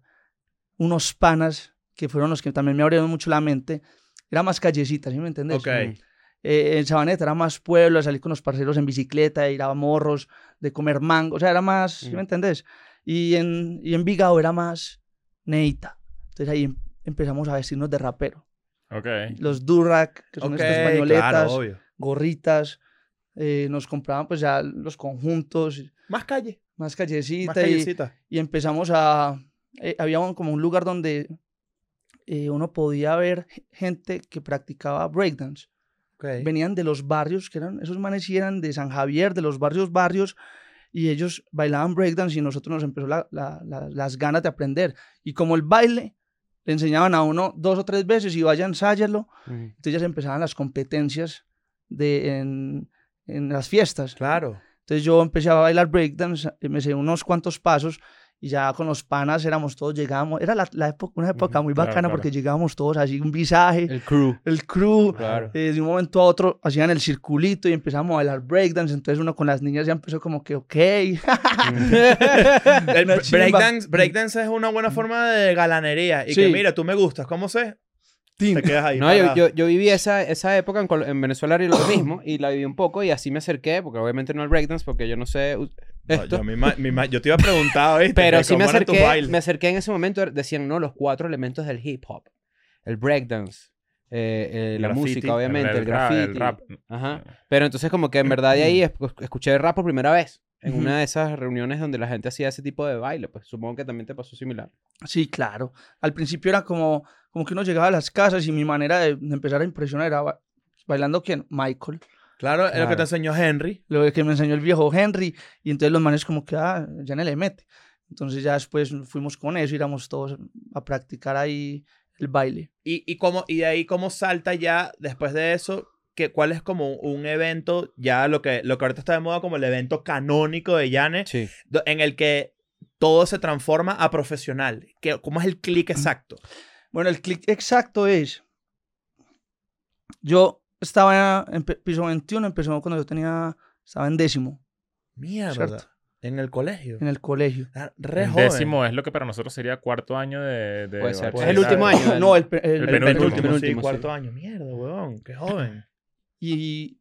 unos panas que fueron los que también me abrieron mucho la mente. Era más callecita, ¿sí me entendés?
Ok.
Eh, en Sabaneta era más pueblo, salir con los parceros en bicicleta, ir a morros, de comer mango, o sea, era más, ¿sí
Mm.
me entendés? Y en, y en Vigado era más neita. Entonces ahí em- empezamos a vestirnos de rapero.
Ok.
Los Durac, que son
Ok,
estas pañoletas,
claro,
gorritas. eh, nos compraban pues ya los conjuntos,
Más calle,
más callecita.
más
y,
callecita.
y empezamos a... eh, había un- como un lugar donde eh, uno podía ver gente que practicaba breakdance.
Ok.
Venían de los barrios, que eran, esos manes eran de San Javier, de los barrios, barrios, y ellos bailaban breakdance y nosotros nos empezó la- la- la- las ganas de aprender. Y como el baile, le enseñaban a uno dos o tres veces y vaya, ensáyalo,
Ujú.
entonces ya se empezaban las competencias de, en, en las fiestas.
Claro.
Entonces yo empecé a bailar breakdance, eh, me sé unos cuantos pasos y ya con los panas éramos todos, llegábamos, era la, la época, una época muy bacana
claro.
porque llegábamos todos así, un visaje,
El crew.
el crew,
Claro.
eh, de un momento a otro hacían el circulito y empezamos a bailar breakdance, entonces uno con las niñas ya empezó como que, ok, chimba.
breakdance, breakdance es una buena forma de galanería. Y que
Sí.
mira, tú me gustas, ¿cómo sé? Te quedas ahí.
No, yo, yo, yo viví esa, esa época en, en Venezuela y lo mismo, y la viví un poco, y así me acerqué, porque obviamente no al breakdance, porque yo no sé esto.
yo, mi ma- mi ma- yo te iba a preguntar, ¿viste?
pero sí me acerqué, me acerqué en ese momento, er, decían, no, los cuatro elementos del hip hop. El breakdance, eh, eh, la
Graffiti,
música, obviamente, el,
el, ra-
graffiti.
el rap.
Ajá. Pero entonces como que en verdad de ahí escu- escuché rap por primera vez. En una de esas reuniones donde la gente hacía ese tipo de baile. Pues supongo que también te pasó similar.
sí, claro. Al principio era como, como que uno llegaba a las casas y mi manera de, de empezar a impresionar era ba- bailando, ¿quién? Michael.
Claro, es lo que
Claro.
te enseñó Henry.
lo que me enseñó el viejo Henry, y entonces los manes como que, ah, ya no le mete. Entonces ya después fuimos con eso, íbamos todos a practicar ahí el baile.
Y, y, cómo, y de ahí cómo salta ya, después de eso, que, cuál es como un evento, ya lo que, lo que ahorita está de moda como el evento canónico de Yane,
Sí.
en el que todo se transforma a profesional. Que, ¿Cómo es el clic exacto?
Bueno, el clic exacto es, yo estaba en piso 21, empezó cuando yo tenía, estaba en décimo,
Mierda.
Cierto.
En el colegio.
en el colegio.
Ah, Re
El
joven.
décimo es lo que para nosotros sería cuarto año de. de
Puede ser.
Puede
Es el último año.
No, el, el-
El
El
penúltimo.
penúltimo, sí,
sí.
cuarto año. Mierda, huevón. Qué joven.
Y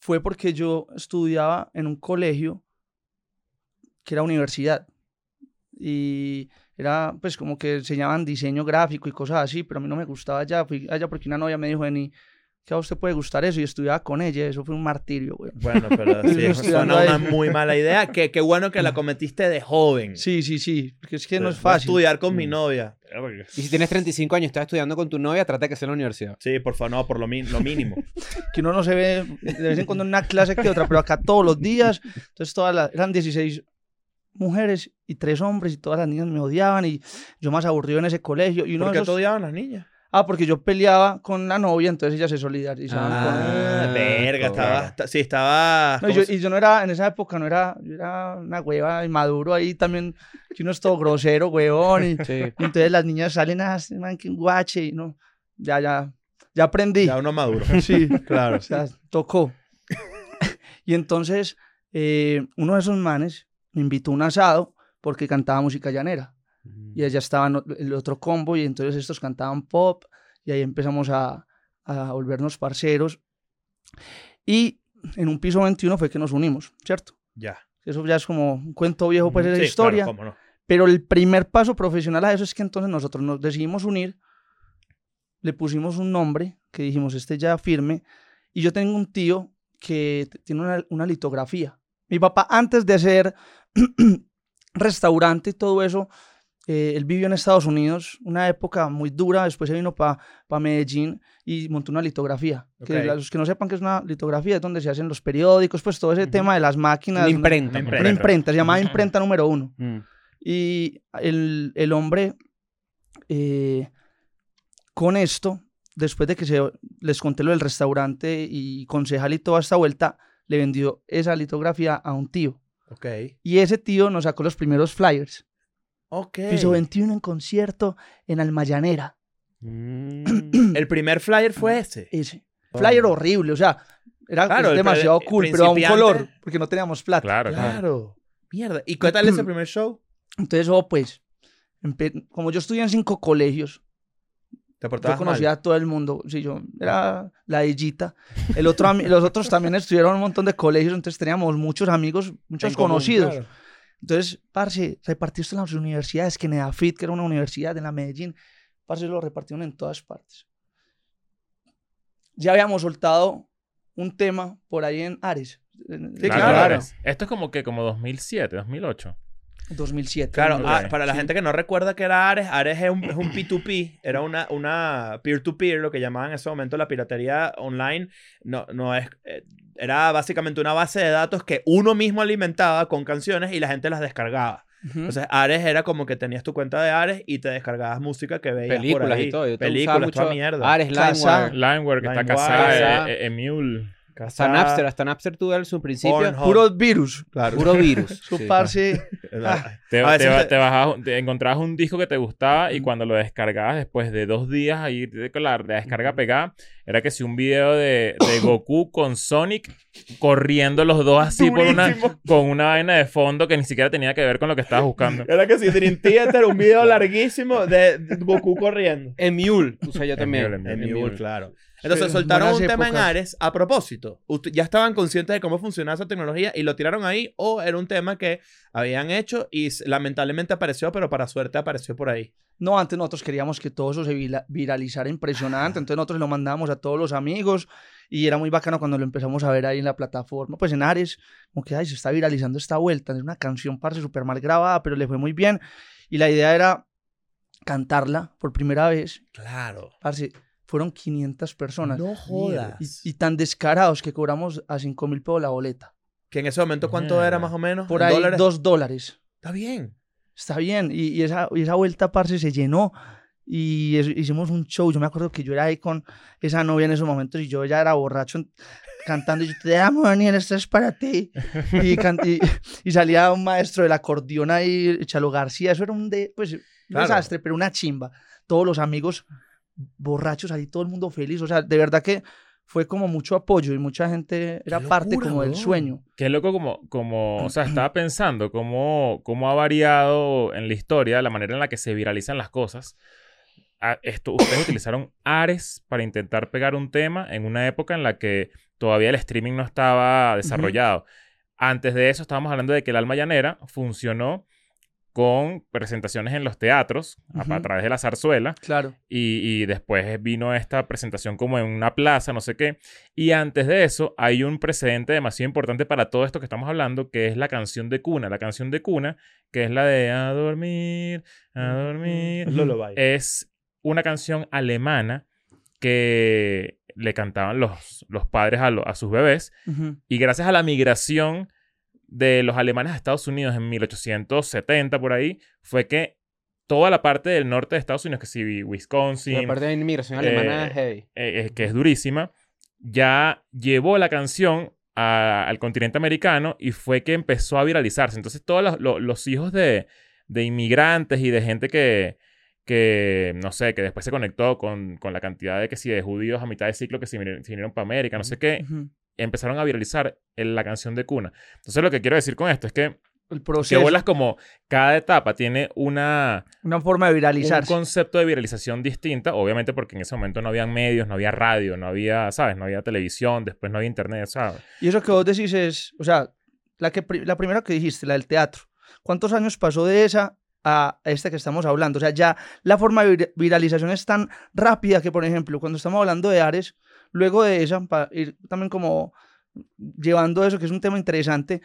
fue porque yo estudiaba en un colegio que era universidad. Y era pues como que enseñaban diseño gráfico y cosas así, pero a mí no me gustaba allá. Fui allá porque una novia me dijo, Vení, que a usted puede gustar eso. Y estudiaba con ella. Eso fue un martirio, güey.
Bueno, pero sí, eso suena una muy mala idea. Qué, qué bueno que la cometiste de joven.
Sí, sí, sí. Porque es que no es fácil.
estudiar con mi
Mm.
novia.
Y si tienes 35 años y estás estudiando con tu novia, trata de que sea en la universidad.
Sí, por favor, no, por lo, mi- lo mínimo.
Que uno no se ve de vez en cuando en una clase que otra, pero acá todos los días. Entonces todas las, eran 16 mujeres y tres hombres y todas las niñas me odiaban y yo más aburrido en ese colegio. Y uno
¿Por qué te
esos-
odiaban las niñas?
Ah, porque yo peleaba con la novia, entonces ellas se solidarizaban
Ah,
con
Ah, verga, estaba, esta- sí, estaba...
No, y,
¿cómo
yo, y yo no era, en esa época no era, yo era una hueva inmaduro ahí también, que uno es todo grosero, huevón, y,
Sí.
y entonces las niñas salen a, "Este man, que guache, y no, ya, ya, ya aprendí,
Ya uno maduro.
sí,
claro.
o sea, tocó. y entonces, eh, uno de esos manes me invitó a un asado porque cantaba música llanera, y allá estaban el otro combo, y entonces estos cantaban pop, y ahí empezamos a, a volvernos parceros, y en un piso 21 fue que nos unimos, ¿cierto?
Ya.
Eso ya es como un cuento viejo, pues,
Ujú.
esa
Sí,
historia.
claro, cómo no.
Pero el primer paso profesional a eso es que entonces nosotros nos decidimos unir, le pusimos un nombre que dijimos, este ya firme, y yo tengo un tío que tiene una, una litografía. Mi papá, antes de hacer restaurante y todo eso, eh, él vivió en Estados Unidos, una época muy dura, después se vino para Medellín y montó una litografía. Que
Ok.
los que no sepan que es una litografía es donde se hacen los periódicos, pues todo ese tema de las máquinas.
Una imprenta.
Una
pues.
Una imprenta, se llamaba imprenta número uno.
Mm.
Y el, el hombre, eh, con esto, después de que se, les conté lo del restaurante y concejal y toda esta vuelta, le vendió esa litografía a un tío.
Ok.
Y ese tío nos sacó los primeros flyers.
Ok.
Piso 21 en concierto en Almayanera.
Mm.
El primer flyer fue ese.
Ese. Flyer horrible, o sea, era
Claro, el
demasiado
pre-
cool, pero a un color, porque no teníamos plata.
Claro, claro.
Claro. Mierda. ¿Y qué tal ese primer show?
Entonces, oh, pues, como yo estudié en cinco colegios,
Te
Yo conocía
mal.
a todo el mundo. Sí, yo era la Illita. El otro, los otros también estudiaron en un montón de colegios, entonces teníamos muchos amigos, muchos
En común,
conocidos.
claro.
Entonces, parce, repartiste en las universidades, que Nedafit, que era una universidad en la Medellín, parce, lo repartieron en todas partes. Ya habíamos soltado un tema por ahí en Ares,
Sí,
Claro,
claro.
Ares. Esto es como que como 2007, 2008.
2007.
Claro,
Ok.
ah, para la gente que no recuerda que era Ares, Ares es un, es un P2P, era una, una peer-to-peer, lo que llamaban en ese momento la piratería online. No, no es, eh, era básicamente una base de datos que uno mismo alimentaba con canciones y la gente las descargaba. Entonces, Ares era como que tenías tu cuenta de Ares y te descargabas música que veías por
Películas
ahí.
y todo. Yo
Películas,
mucho
toda mierda.
Ares,
Casa.
Limewire.
Limeware, que está casada,
Casa.
Emule.
Hasta Napster. Hasta Napster tuve en su principio.
Pornhub.
Puro virus.
Claro.
Puro virus.
Su
sí.
Ah,
Te,
A
te,
veces
ba-
te-
te bajabas, te encontrabas un disco que te gustaba y cuando lo descargabas después de dos días ahí de- con la, la descarga pegada, era que si un video de, de Goku con Sonic corriendo los dos así por una, con una vaina de fondo que ni siquiera tenía que ver con lo que estabas buscando.
Era que si Dream Theater, un video larguísimo de Goku corriendo.
Emule. O sea, yo también.
Emule, Emule.
Claro. Entonces
Sí,
soltaron un tema en
épocas.
Ares a propósito. Usted- ya estaban conscientes de cómo funcionaba esa tecnología y lo tiraron ahí o era un tema que habían hecho y lamentablemente apareció, pero para suerte apareció por ahí.
No, antes nosotros queríamos que todo eso se viralizara impresionante, entonces nosotros lo mandábamos a todos los amigos y era muy bacano cuando lo empezamos a ver ahí en la plataforma, pues en Ares, como que ay, se está viralizando esta vuelta, es una canción, parce, súper mal grabada, pero le fue muy bien y la idea era cantarla por primera vez,
Claro.
parce, fueron 500 personas
No jodas.
y, y tan descarados que cobramos a 5 mil pesos la boleta,
Que en ese momento, ¿cuánto
Mierda.
era más o menos?
por
¿En
ahí
dólares?
dos dólares.
Está bien.
Está bien. Y, y esa, y esa vuelta, parce, se llenó. Y es- hicimos un show. Yo me acuerdo que yo era ahí con esa novia en esos momentos y yo ya era borracho cantando. Y yo te amo, Daniel, esto es para ti. Y, can- y, y salía un maestro del acordeón ahí, Chalo García. Eso era un, de, pues, un
Claro.
desastre, pero una chimba. Todos los amigos borrachos ahí, todo el mundo feliz. O sea, de verdad que fue como mucho apoyo y mucha gente era parte como del sueño.
Qué loco como, como, o sea, estaba pensando cómo, cómo ha variado en la historia la manera en la que se viralizan las cosas. Ah, esto, ustedes utilizaron Ares para intentar pegar un tema en una época en la que todavía el streaming no estaba desarrollado. Antes de eso estábamos hablando de que el Alma Llanera funcionó con presentaciones en los teatros a- través de la zarzuela
Claro.
y, y después vino esta presentación como en una plaza, no sé qué. Y antes de eso, hay un precedente demasiado importante para todo esto que estamos hablando, que es la canción de cuna. La canción de cuna, que es la de A dormir, a dormir,
Es
una canción alemana que le cantaban los, los padres a, lo- a sus bebés. Y gracias a la migración de los alemanes a Estados Unidos en 1870 por ahí, fue que toda la parte del norte de Estados Unidos, que sí, Wisconsin,
La parte de inmigración alemana
eh,
es heavy.
eh, eh, que es durísima, ya llevó la canción a- al continente americano y fue que empezó a viralizarse. Entonces todos los, lo- los hijos de, de inmigrantes y de gente que, que, no sé, que después se conectó con, con la cantidad de que sí, de judíos a mitad de ciclo que se vinieron, se vinieron para América, no sé qué. Empezaron a viralizar en la canción de cuna. Entonces lo que quiero decir con esto es que,
El
que
proceso.
bolas como cada etapa tiene una,
Una forma de
un
viralizarse.
concepto de viralización distinta, obviamente porque en ese momento no había medios, no había radio, no había, ¿sabes? No había televisión, después no había internet, ¿sabes?
Y eso que vos decís es, o sea, la, que, la primera que dijiste, la del teatro. ¿Cuántos años pasó de esa a esta que estamos hablando? O sea, ya la forma de vir- viralización es tan rápida que, por ejemplo, cuando estamos hablando de Ares, luego de esa, para ir también como llevando eso, que es un tema interesante,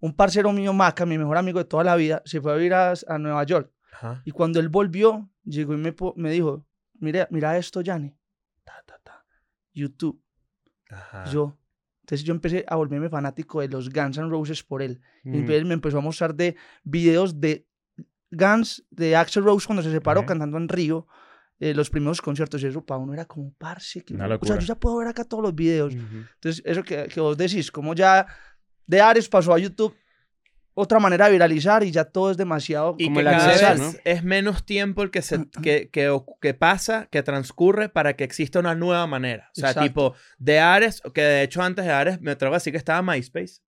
un parcero mío, Maca, mi mejor amigo de toda la vida, se fue a vivir a, a Nueva York.
Ajá.
Y cuando él volvió, llegó y me, me dijo, mira, mira esto, Yanni. Ta, ta, ta. YouTube.
Ajá.
Yo. Entonces yo empecé a volverme fanático de los Guns N' Roses por él. Y
Mm.
entonces me empezó a mostrar de videos de Guns, de Axel Rose cuando se separó cantando en Río, eh, los primeros conciertos. Y eso para uno era como, parce, que o sea, yo ya puedo ver acá todos los videos.
Ujú.
Entonces, eso que, que vos decís, como ya de Ares pasó a YouTube, otra manera de viralizar y ya todo es demasiado...
Y
Como
que
el
cada
acceso,
vez
¿no?
es menos tiempo el que, se, que, que, pasa, que transcurre para que exista una nueva manera. O sea,
Exacto.
tipo, de Ares, que de hecho antes de Ares me atrevo a decir que estaba MySpace.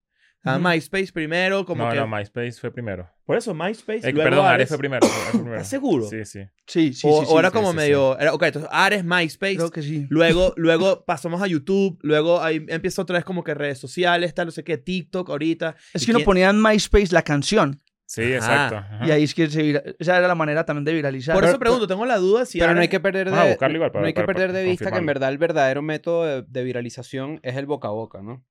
Ujú.
MySpace primero, como
no,
que...
no, MySpace fue primero.
Por eso MySpace,
Eh,
luego
perdón, Ares
Ares.
fue primero.
¿Estás seguro?
Sí, sí.
Sí, sí,
o,
sí,
o
sí,
era
sí,
como
sí,
medio... Era, ok, entonces Ares, MySpace.
Creo que sí.
Luego, luego pasamos a YouTube, luego ahí empieza otra vez como que redes sociales, tal, no sé qué, TikTok ahorita.
Es
¿Y
que uno
quién-
ponía en MySpace la canción.
Sí,
Ajá.
exacto. ajá.
Y ahí es que se vira- esa era la manera también de viralizar.
Por
Pero-
eso pregunto, tengo la duda si
Pero no hay que perder de,
a igual para-
no hay que
para-
perder
para
de vista que en verdad el verdadero método de, de viralización es el boca a boca, ¿no?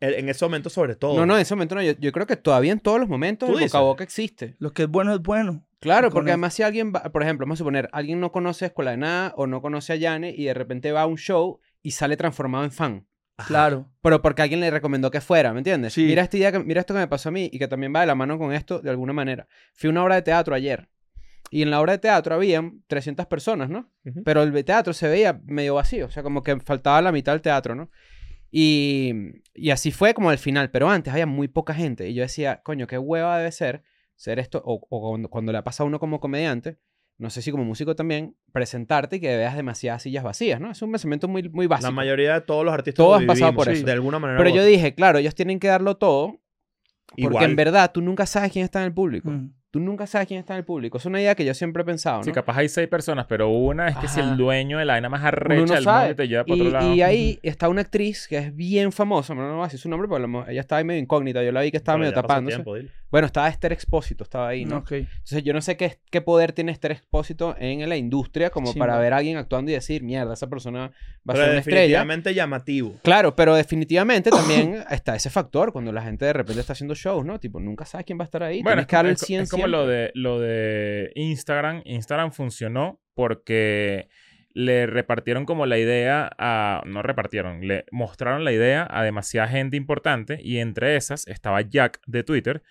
En ese momento sobre todo.
No, no, en ese momento no. Yo, yo creo que todavía en todos los momentos
¿Tú
el boca a boca existe.
Lo que es bueno es bueno.
Claro, porque además si alguien va, por ejemplo, vamos a suponer, alguien no conoce Escuela de Nada o no conoce a Yane y de repente va a un show y sale transformado en fan.
Claro.
Pero porque alguien le recomendó que fuera, ¿me entiendes?
Sí.
Mira, esta idea que, mira esto que me pasó a mí y que también va de la mano con esto de alguna manera. Fui a una obra de teatro ayer y en la obra de teatro habían 300 personas, ¿no? Pero el teatro se veía medio vacío, o sea, como que faltaba la mitad del teatro, ¿no? Y, y así fue como al final, pero antes había muy poca gente y yo decía, coño, qué hueva debe ser ser esto, o, o cuando, cuando le pasa a uno como comediante, no sé si como músico también, presentarte y que veas demasiadas sillas vacías, ¿no? Es un pensamiento muy, muy básico.
La mayoría de todos los artistas
Todos
lo
han pasado por
sí,
eso.
De alguna manera.
Pero yo dije, claro, ellos tienen que darlo todo, porque
Igual.
en verdad tú nunca sabes quién está en el público.
Mm.
Tú nunca sabes quién está en el público. Es una idea que yo siempre he pensado, ¿no?
Sí, capaz hay seis personas, pero una es que si
Ajá.
el dueño de la vaina más arrecha
no
del mundo te lleva para
y,
otro lado.
y ahí está una actriz que es bien famosa, no, no voy a decir su nombre, pero ella estaba ahí medio incógnita. Yo la vi que estaba
Pero
medio tapándose.
tiempo.
Bueno, estaba Esther Expósito, estaba ahí, ¿no? Entonces yo no sé qué, qué poder tiene Esther Expósito en la industria como
Sí,
para
no.
ver a alguien actuando y decir, mierda, esa persona va a ser una estrella.
definitivamente llamativo.
Claro, pero definitivamente también está ese factor cuando la gente de repente está haciendo shows, ¿no? Tipo, nunca sabes quién va a estar ahí.
Bueno,
Tienes
es, es co-
100
es como lo de, lo de Instagram. Instagram funcionó porque le repartieron como la idea a... No repartieron, le mostraron la idea a demasiada gente importante y entre esas estaba Jack de Twitter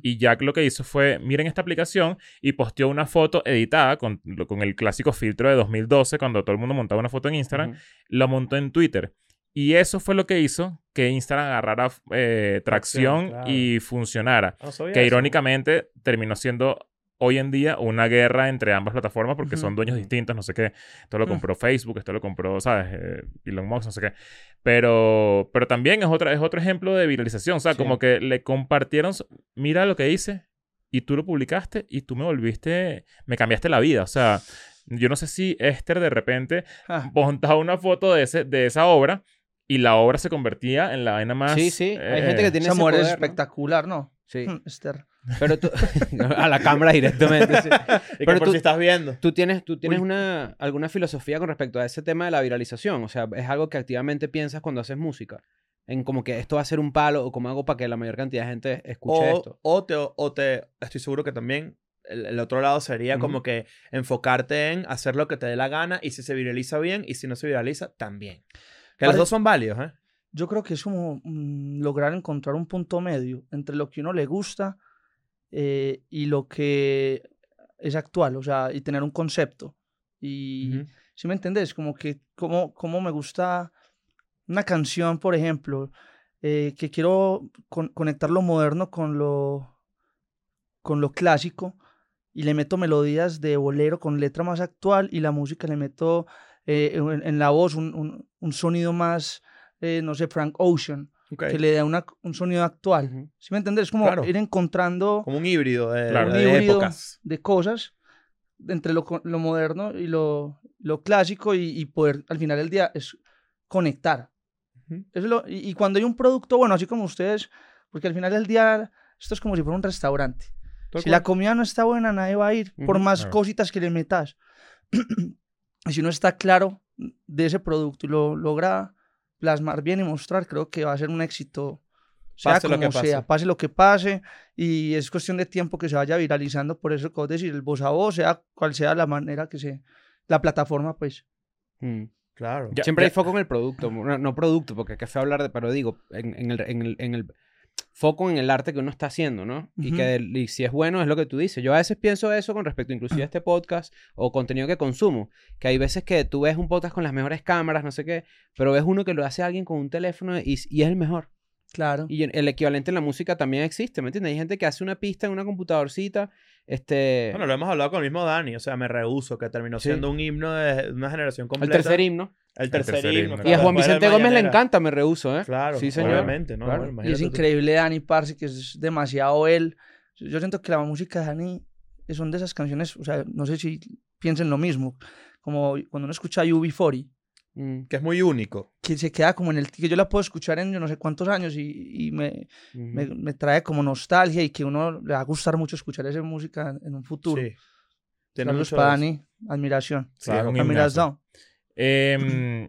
y Jack lo que hizo fue, miren esta aplicación y posteó una foto editada con, con el clásico filtro de 2012 cuando todo el mundo montaba una foto en Instagram
Ujú.
lo montó en Twitter. Y eso fue lo que hizo que Instagram agarrara eh, tracción
Tracción, claro.
y funcionara.
No
Que
eso.
irónicamente terminó siendo hoy en día una guerra entre ambas plataformas porque
Ujú.
son dueños distintos, no sé qué. Esto lo compró Facebook, esto lo compró, ¿sabes? Eh, Elon Musk, no sé qué. Pero, pero también es, otra, es otro ejemplo de viralización. O sea,
Sí.
como que le compartieron, mira lo que hice y tú lo publicaste y tú me volviste, me cambiaste la vida. O sea, yo no sé si Esther de repente
Ah,
montaba una foto de, ese, de esa obra y la obra se convertía en la vaina más...
Sí, sí. Hay
eh,
gente que tiene
esa
ese poder, ¿no?
espectacular, ¿no?
Sí.
Esther.
Pero tú... a la cámara directamente. sí. Pero
por
tú-
si estás viendo.
¿Tú tienes, tú tienes
Uy.
una, alguna filosofía con respecto a ese tema de la viralización? O sea, ¿es algo que activamente piensas cuando haces música? En como que esto va a ser un palo o cómo hago para que la mayor cantidad de gente escuche
O,
esto.
o, te, o te, estoy seguro que también el, el otro lado sería
Ujú.
como que enfocarte en hacer lo que te dé la gana y si se viraliza bien y si no se viraliza, también. Que los dos son válidos, ¿eh?
Yo creo que es como mm, lograr encontrar un punto medio entre lo que uno le gusta eh, y lo que es actual, o sea, y tener un concepto. Y,
Ujú.
¿sí me entendés? Como que, como, como me gusta una canción, por ejemplo, eh, que quiero con- conectar lo moderno con lo, con lo clásico y le meto melodías de bolero con letra más actual y la música le meto eh, en, en la voz un, un- un sonido más, eh, no sé, Frank Ocean,
Ok.
que le da una- un sonido actual.
Ujú.
¿Sí me entendés? Es como
Claro.
ir encontrando
Como un híbrido de,
Claro.
de
un híbrido
épocas.
de cosas entre lo, lo moderno y lo, lo clásico y, y poder al final del día es conectar.
Ujú.
Eso es lo- y, y cuando hay un producto bueno, así como ustedes, porque al final del día esto es como si fuera un restaurante. Si la comida no está buena, nadie va a ir, por
Ujú,
más
claro.
cositas que le metas. y si uno está claro de ese producto y lo logra plasmar bien y mostrar, creo que va a ser un éxito. Sea
Pase lo
como
que pase.
sea, pase lo que pase, y es cuestión de tiempo que se vaya viralizando, por eso que vos decís, el voz a voz, sea cual sea la manera que se, la plataforma, pues.
Mm.
Claro.
Ya-
Siempre
ya-
hay foco en el producto. No, no producto, porque qué feo hablar de, pero digo, en, en el, en, el, en el foco en el arte que uno está haciendo, ¿no? Y que y si es bueno, es lo que tú dices. Yo a veces pienso eso con respecto inclusive a este podcast o contenido que consumo. Que hay veces que tú ves un podcast con las mejores cámaras, no sé qué, pero ves uno que lo hace alguien con un teléfono y, y es el mejor.
Claro.
Y el equivalente en la música también existe, ¿me entiendes? Hay gente que hace una pista en una computadorcita, este...
Bueno, lo hemos hablado con el mismo Dani, o sea, me rehuso, que terminó
Sí.
siendo un himno de una generación
el
completa.
tercer himno.
El tercer,
tercer
himno.
himno,
Y a
claro,
Juan Vicente Gómez le encanta, me rehuso, ¿eh?
Claro,
Sí, señor.
obviamente, ¿no?
Claro.
Bueno,
Y es increíble Dani Parce, que es demasiado él. Yo siento que la música de Dani son de esas canciones, o sea, no sé si piensen lo mismo. Como cuando uno escucha UB40,
Mm,
que es muy único.
que se queda como en el... que yo la puedo escuchar en yo no sé cuántos años y, y me, me, me trae como nostalgia y que uno le va a gustar mucho escuchar esa música en, un futuro.
Sí. De eso.
Padani, admiración.
Himnazo.
Admiración.
Em,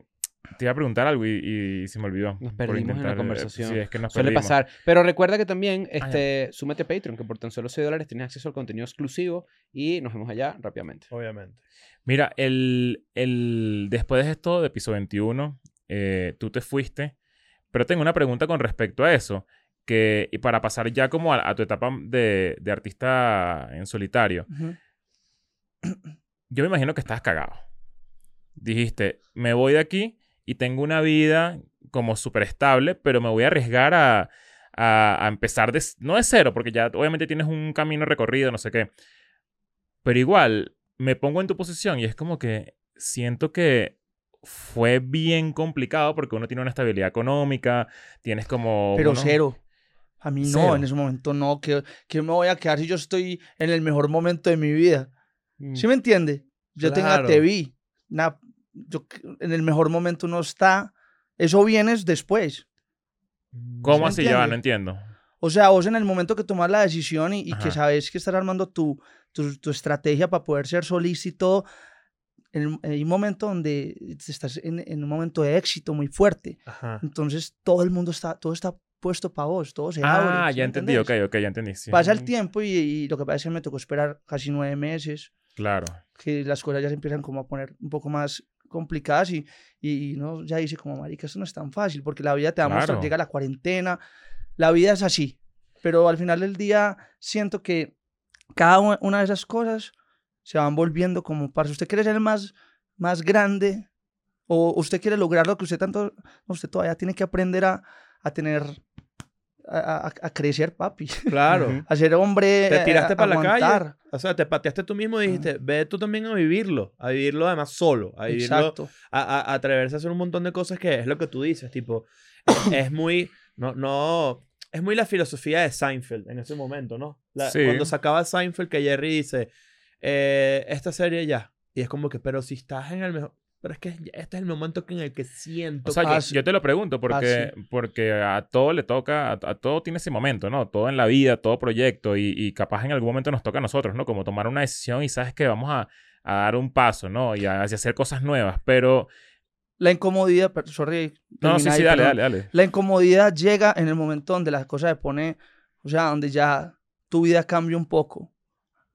te iba a preguntar algo y, y se me olvidó.
Nos perdimos en la
intentar, eh,
conversación.
Sí, es que nos
Suele
perdimos.
pasar. Pero recuerda que también
Ah,
este, súmate a Patreon, que por tan solo 6 dólares tienes acceso al contenido exclusivo y nos vemos allá rápidamente.
Obviamente.
Mira, el, el, después de esto, de piso 21, eh, tú te fuiste, pero tengo una pregunta con respecto a eso, que y para pasar ya como a, a tu etapa de, de artista en solitario,
Ujú.
yo me imagino que estás cagado. Dijiste, me voy de aquí y tengo una vida como súper estable, pero me voy a arriesgar a, a, a empezar de, no de cero, porque ya obviamente tienes un camino recorrido, no sé qué. Pero igual, me pongo en tu posición y es como que siento que fue bien complicado porque uno tiene una estabilidad económica, tienes como...
Pero
uno-
cero. A mí no,
Cero.
en ese momento no. que que me voy a quedar si yo estoy en el mejor momento de mi vida?
Mm.
¿Sí me entiende? Yo tengo
Claro.
a TV. na- yo, en el mejor momento uno está. Eso viene después.
¿Cómo
¿Sí me
así ya? No entiendo.
O sea, vos en el momento que tomas la decisión y, y que sabes que estás armando tu, tu, tu estrategia para poder ser solista y todo, en, hay un momento donde estás en, en un momento de éxito muy fuerte.
Ajá.
Entonces todo el mundo está, todo está puesto para vos, todo se
Ah,
abre. ¿sí
ya entendí, ok,
entendés?
ok, ya entendí. sí.
Pasa el tiempo y, y lo que pasa es que me tocó esperar casi nueve meses,
Claro.
que las cosas ya se empiezan como a poner un poco más complicadas y, y, no, ya dice como, marica, esto no es tan fácil, porque la vida te va a mostrar,
Claro.
llega la cuarentena, la vida es así, pero al final del día siento que cada una de esas cosas se van volviendo como para usted quiere ser el más, más grande o usted quiere lograr lo que usted tanto, usted todavía tiene que aprender a, a tener, a, a- a crecer, papi,
Claro.
A ser hombre,
Te tiraste
a-
para la calle. O sea, te pateaste tú mismo y dijiste, ve tú también a vivirlo. A vivirlo además solo. A vivirlo,
Exacto.
a, a- a atreverse a hacer un montón de cosas que es lo que tú dices. Tipo, es, es muy, no, no, es muy la filosofía de Seinfeld en ese momento, ¿no? La-
Sí.
Cuando sacaba Seinfeld que Jerry dice, eh, esta serie ya. Y es como que, pero si estás en el mejor... Pero es que este es el momento en el que siento
O sea, yo,
Ah,
te lo pregunto porque, porque a todo le toca, a, a todo tiene ese momento, ¿no? Todo en la vida, todo proyecto y, y capaz en algún momento nos toca a nosotros, ¿no? Como tomar una decisión y sabes que vamos a, a dar un paso, ¿no? Y a, hacer cosas nuevas, pero...
La incomodidad, sorry.
No, sí, sí, dale, dale, dale.
La incomodidad llega en el momento donde la cosa se pone, o sea, donde ya tu vida cambia un poco,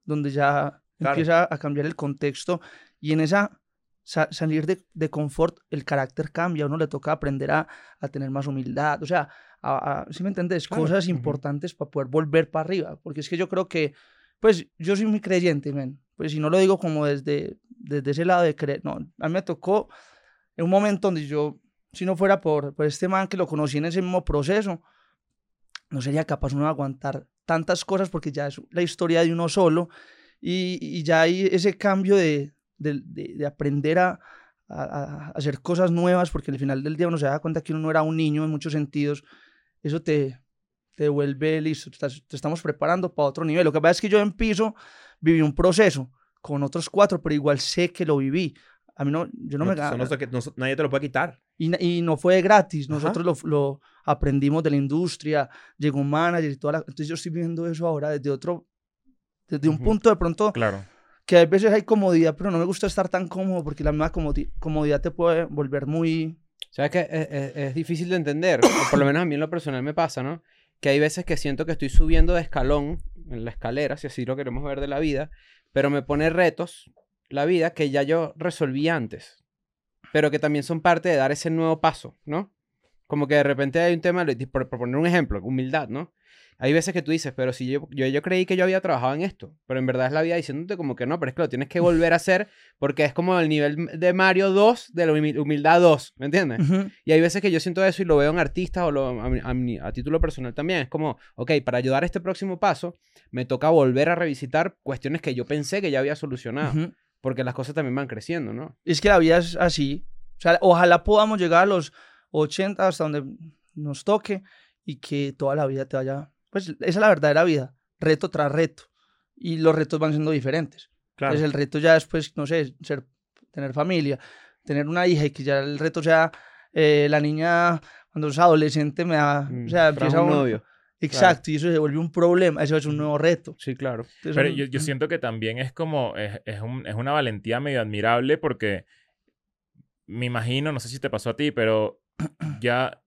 donde ya
Claro.
empieza a cambiar el contexto y en esa sa- salir de, de confort el carácter cambia, a uno le toca aprender a, a tener más humildad, o sea, a, a- ¿sí me entiendes?
Claro.
Cosas importantes para poder volver para arriba, porque es que yo creo que, pues yo soy muy creyente, men, pues si no lo digo como desde, desde ese lado de creer, no, a mí me tocó en un momento donde yo, si no fuera por, por este man que lo conocí en ese mismo proceso, no sería capaz uno de aguantar tantas cosas porque ya es la historia de uno solo y, y ya hay ese cambio de, de, de- de aprender a, a- a hacer cosas nuevas porque al final del día uno se da cuenta que uno no era un niño en muchos sentidos. Eso te, te vuelve listo, te, te estamos preparando para otro nivel. Lo que pasa es que yo en piso viví un proceso con otros cuatro, pero igual sé que lo viví. A mí no, yo no, me
eso no no- nadie te lo puede quitar.
y, y no fue gratis, nosotros lo, lo aprendimos de la industria, llegó un manager y toda la... Entonces yo estoy viendo eso ahora desde otro, desde un
Ujú.
punto de pronto
Claro.
Que a veces hay comodidad, pero no me gusta estar tan cómodo porque la misma comodi- comodidad te puede volver muy...
¿Sabes que es, es- es difícil de entender? o por lo menos a mí lo personal me pasa, ¿no? Que hay veces que siento que estoy subiendo de escalón en la escalera, si así lo queremos ver de la vida, pero me pone retos la vida que ya yo resolví antes, pero que también son parte de dar ese nuevo paso, ¿no? Como que de repente hay un tema, por, por poner un ejemplo, humildad, ¿no? Hay veces que tú dices, pero si yo, yo, yo creí que yo había trabajado en esto, pero en verdad es la vida diciéndote como que no, pero es que lo tienes que volver a hacer porque es como el nivel de Mario 2 de la humil- humildad 2, ¿me entiendes?
Ujú.
Y hay veces que yo siento eso y lo veo en artistas o lo- a, a a título personal también. Es como, ok, para ayudar a este próximo paso, me toca volver a revisitar cuestiones que yo pensé que ya había solucionado.
Ujú.
Porque las cosas también van creciendo, ¿no?
Es que la vida es así. O sea, ojalá podamos llegar a los 80 hasta donde nos toque y que toda la vida te vaya... Pues esa es la verdadera vida, reto tras reto. Y los retos van siendo diferentes.
Claro.
Entonces el reto ya después, no sé, ser, tener familia, tener una hija y que ya el reto sea eh, la niña cuando es adolescente me da,
Mm,
o sea, empieza
un
un-
novio.
Exacto, y eso se vuelve un problema, eso es un nuevo reto.
Sí, claro.
Entonces,
Pero yo, yo siento que también es como, es, es, un- es una valentía medio admirable porque me imagino, no sé si te pasó a ti, pero ya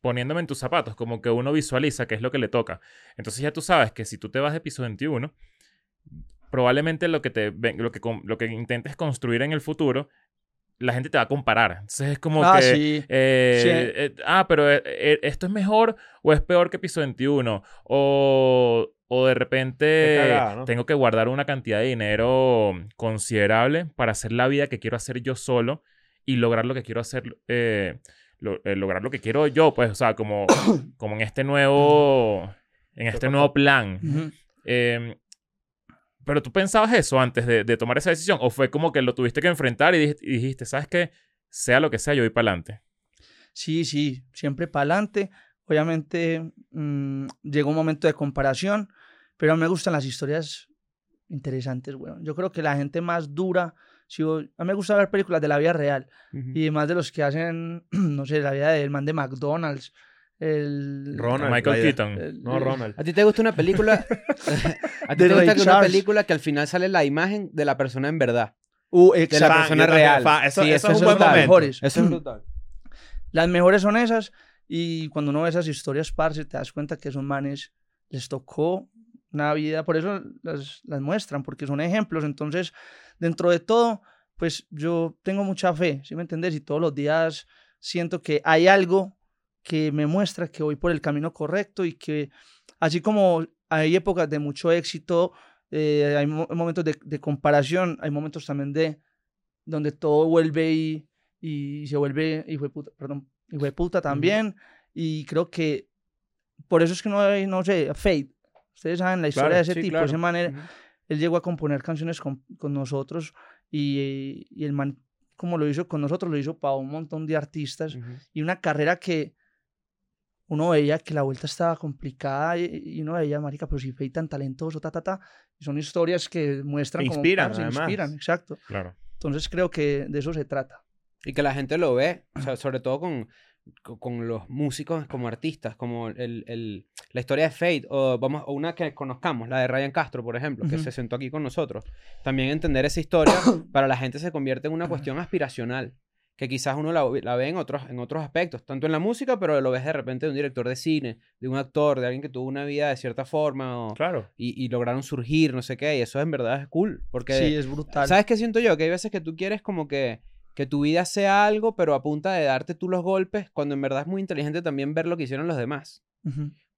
poniéndome en tus zapatos, como que uno visualiza qué es lo que le toca. Entonces ya tú sabes que si tú te vas de piso 21, probablemente lo que, te, lo que, lo que intentes construir en el futuro, la gente te va a comparar. Entonces es como
ah,
que...
sí.
Eh,
Sí.
eh, ah, pero eh, esto es mejor o es peor que piso 21. O, o de repente
Qué cagada, ¿no?
tengo que guardar una cantidad de dinero considerable para hacer la vida que quiero hacer yo solo y lograr lo que quiero hacer, lo- eh, lograr lo que quiero yo, pues, o sea, como, como en este nuevo, en este nuevo plan. Eh, pero tú pensabas eso antes de, de tomar esa decisión o fue como que lo tuviste que enfrentar y dijiste, y dijiste ¿sabes qué? Sea lo que sea, yo voy para adelante.
Sí, sí, siempre para adelante. Obviamente mm, llegó un momento de comparación, pero a mí me gustan las historias interesantes, weón. Yo creo que la gente más dura, si vos- a mí me gusta ver películas de la vida real y más de los que hacen, no sé, la vida del man de McDonald's, el...
Ronald.
Michael. Keaton.
el-
No, Ronald.
¿A ti te gusta una película? ¿A ti te gusta que una película que al final sale la imagen de la persona en verdad?
Uh,
De la.
Fan,
persona
también,
real.
fan. Eso-
Sí,
eso
eso
es un buen
brutal.
momento.
Mejores.
Eso es brutal.
Las mejores son esas y cuando uno ve esas historias, parce, te das cuenta que esos manes les tocó una vida, por eso las, las muestran, porque son ejemplos. Entonces, dentro de todo, pues yo tengo mucha fe, ¿sí me entendés? Y todos los días siento que hay algo que me muestra que voy por el camino correcto y que así como hay épocas de mucho éxito, eh, hay mo- momentos de, de comparación, hay momentos también de donde todo vuelve y, y se vuelve hijo de puta, perdón, hijo de puta también. Y creo que por eso es que no hay, no sé, Fate. Ustedes saben la historia
Claro,
de ese
sí,
tipo,
claro.
ese man, era-
Ujú.
él llegó a componer canciones con, con nosotros y, y el man, como lo hizo con nosotros, lo hizo para un montón de artistas
Ujú.
y una carrera que uno veía que la vuelta estaba complicada y, y uno veía, marica, pero si Fate tan talentoso, ta, ta, ta. Y son historias que muestran
Inspiran,
parce,
además.
inspiran, exacto.
Claro.
Entonces creo que de eso se trata.
Y que la gente lo ve, o sea, sobre todo con, co- con los músicos como artistas, como el, el- la historia de Fate, o, vamos, o una que conozcamos, la de Ryan Castro, por ejemplo, que se sentó aquí con nosotros. También entender esa historia para la gente se convierte en una cuestión aspiracional, que quizás uno la, la ve en otros, en otros aspectos, tanto en la música, pero lo ves de repente de un director de cine, de un actor, de alguien que tuvo una vida de cierta forma, o-
Claro.
y, y lograron surgir, no sé qué, y eso en verdad es cool, porque...
Sí, es brutal.
¿Sabes qué siento yo? Que hay veces que tú quieres como que, que tu vida sea algo, pero a punta de darte tú los golpes, cuando en verdad es muy inteligente también ver lo que hicieron los demás.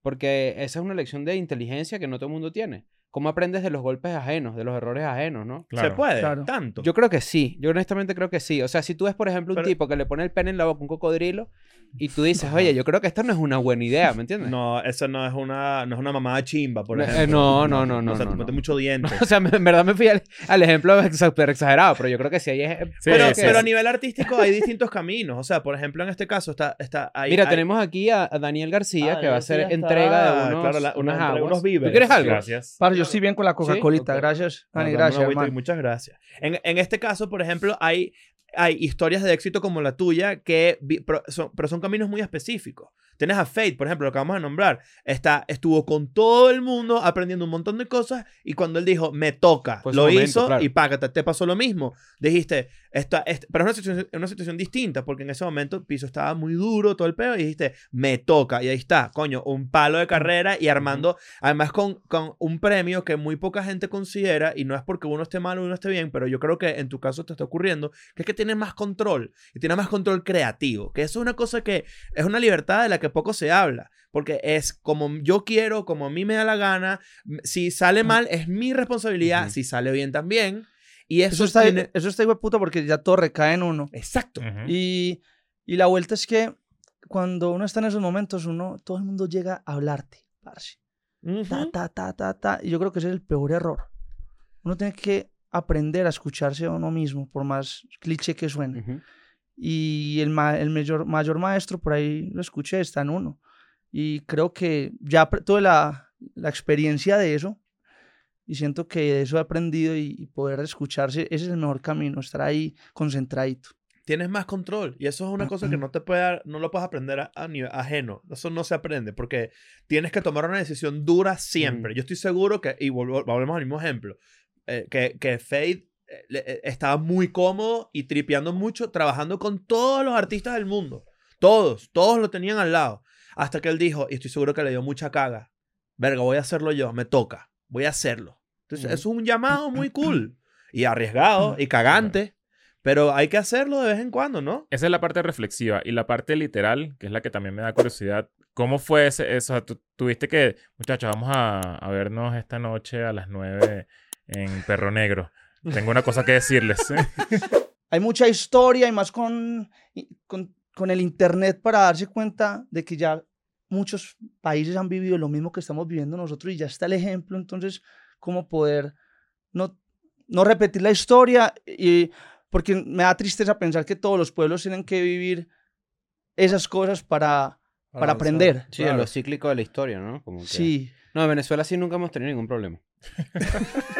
Porque esa es una lección de inteligencia que no todo el mundo tiene. ¿Cómo aprendes de los golpes ajenos, de los errores ajenos, no?
Claro.
Se puede.
Claro.
Tanto.
Yo creo que sí. Yo honestamente creo que sí. O sea, si tú ves, por ejemplo, un
Pero-
tipo que le pone el pene en la boca a un cocodrilo y tú dices, oye, yo creo que esto no es una buena idea, ¿me entiendes?
No, eso no es una, no es una mamada chimba, por
No,
ejemplo.
eh, no, no, no, no,
O sea,
no,
te mete
no.
mucho diente.
O sea, en verdad me fui al, al ejemplo súper exagerado, pero yo creo que sí hay...
Sí,
pero,
sí,
pero a nivel artístico hay distintos caminos. O sea, por ejemplo, en este caso está... está hay,
Mira,
hay-
tenemos aquí a, a Daniel García
Ah,
que va a hacer entrega de unos,
claro, la- una
unas
entrega,
aguas.
unos víveres.
¿Tú quieres algo?
Gracias.
Parce, yo estoy bien con la Coca-Colita,
Ok.
gracias.
Ah,
Dani, gracias,
y. Muchas gracias. En, en este caso, por ejemplo, hay, hay historias de éxito como la tuya, que vi- pero son, pero son caminos muy específicos. Tienes a Fate, por ejemplo, lo que vamos a nombrar. Está, estuvo con todo el mundo aprendiendo un montón de cosas y cuando él dijo, me toca,
Fue su
lo
momento,
hizo
claro.
y págate, te pasó lo mismo. Dijiste, esta, esta- pero es una situación, una situación distinta porque en ese momento el piso estaba muy duro, todo el pedo, y dijiste, me toca. Y ahí está, coño, un palo de carrera y armando, además con, con un premio que muy poca gente considera, y no es porque uno esté mal o uno esté bien, pero yo creo que en tu caso te está ocurriendo, que es que tienes más control, y tienes más control creativo, que eso es una cosa que es una libertad de la que poco se habla. Porque es como yo quiero, como a mí me da la gana. Si sale mal, es mi responsabilidad.
Ujú.
Si sale bien, también. Y eso,
Eso está,
tiene-
eso está de puta porque ya todo recae en uno.
Exacto.
Ujú.
Y, y la vuelta es que cuando uno está en esos momentos, uno, todo el mundo llega a hablarte, parce. Ta,
Ujú.
ta, ta, ta, ta. Y yo creo que ese es el peor error. Uno tiene que aprender a escucharse a uno mismo, por más cliché que suene.
Ujú.
Y el, ma- el mayor, mayor maestro, por ahí lo escuché, está en uno. Y creo que ya tuve la, la experiencia de eso. Y siento que de eso he aprendido y, y poder escucharse, ese es el mejor camino, estar ahí concentradito.
tienes más control. Y eso es una cosa que no te puede dar- no lo puedes aprender a, a nivel ajeno. Eso no se aprende porque tienes que tomar una decisión dura siempre. Yo estoy seguro que, y volvemos al mismo ejemplo, eh, que, que Fade estaba muy cómodo y tripeando mucho, trabajando con todos los artistas del mundo. Todos, todos lo tenían al lado. Hasta que él dijo, y estoy seguro que le dio mucha caga, verga, voy a hacerlo yo, me toca, voy a hacerlo. Entonces, es un llamado muy cool. Y arriesgado, y cagante, pero hay que hacerlo de vez en cuando, ¿no?
Esa es la parte reflexiva. Y la parte literal, que es la que también me da curiosidad. ¿Cómo fue ese, eso? Tú, tuviste que, muchachos, vamos a, a vernos esta noche a las 9 en Perro Negro. Tengo una cosa que decirles.
Hay mucha historia y más con, con, con el Internet para darse cuenta de que ya muchos países han vivido lo mismo que estamos viviendo nosotros y ya está el ejemplo. Entonces, ¿cómo poder no, no repetir la historia? Y, porque me da tristeza pensar que todos los pueblos tienen que vivir esas cosas para, para
avanzar.
aprender.
Sí,
Claro.
lo cíclico de la historia, ¿no? Como que-
Sí.
No, en Venezuela sí nunca hemos tenido ningún problema.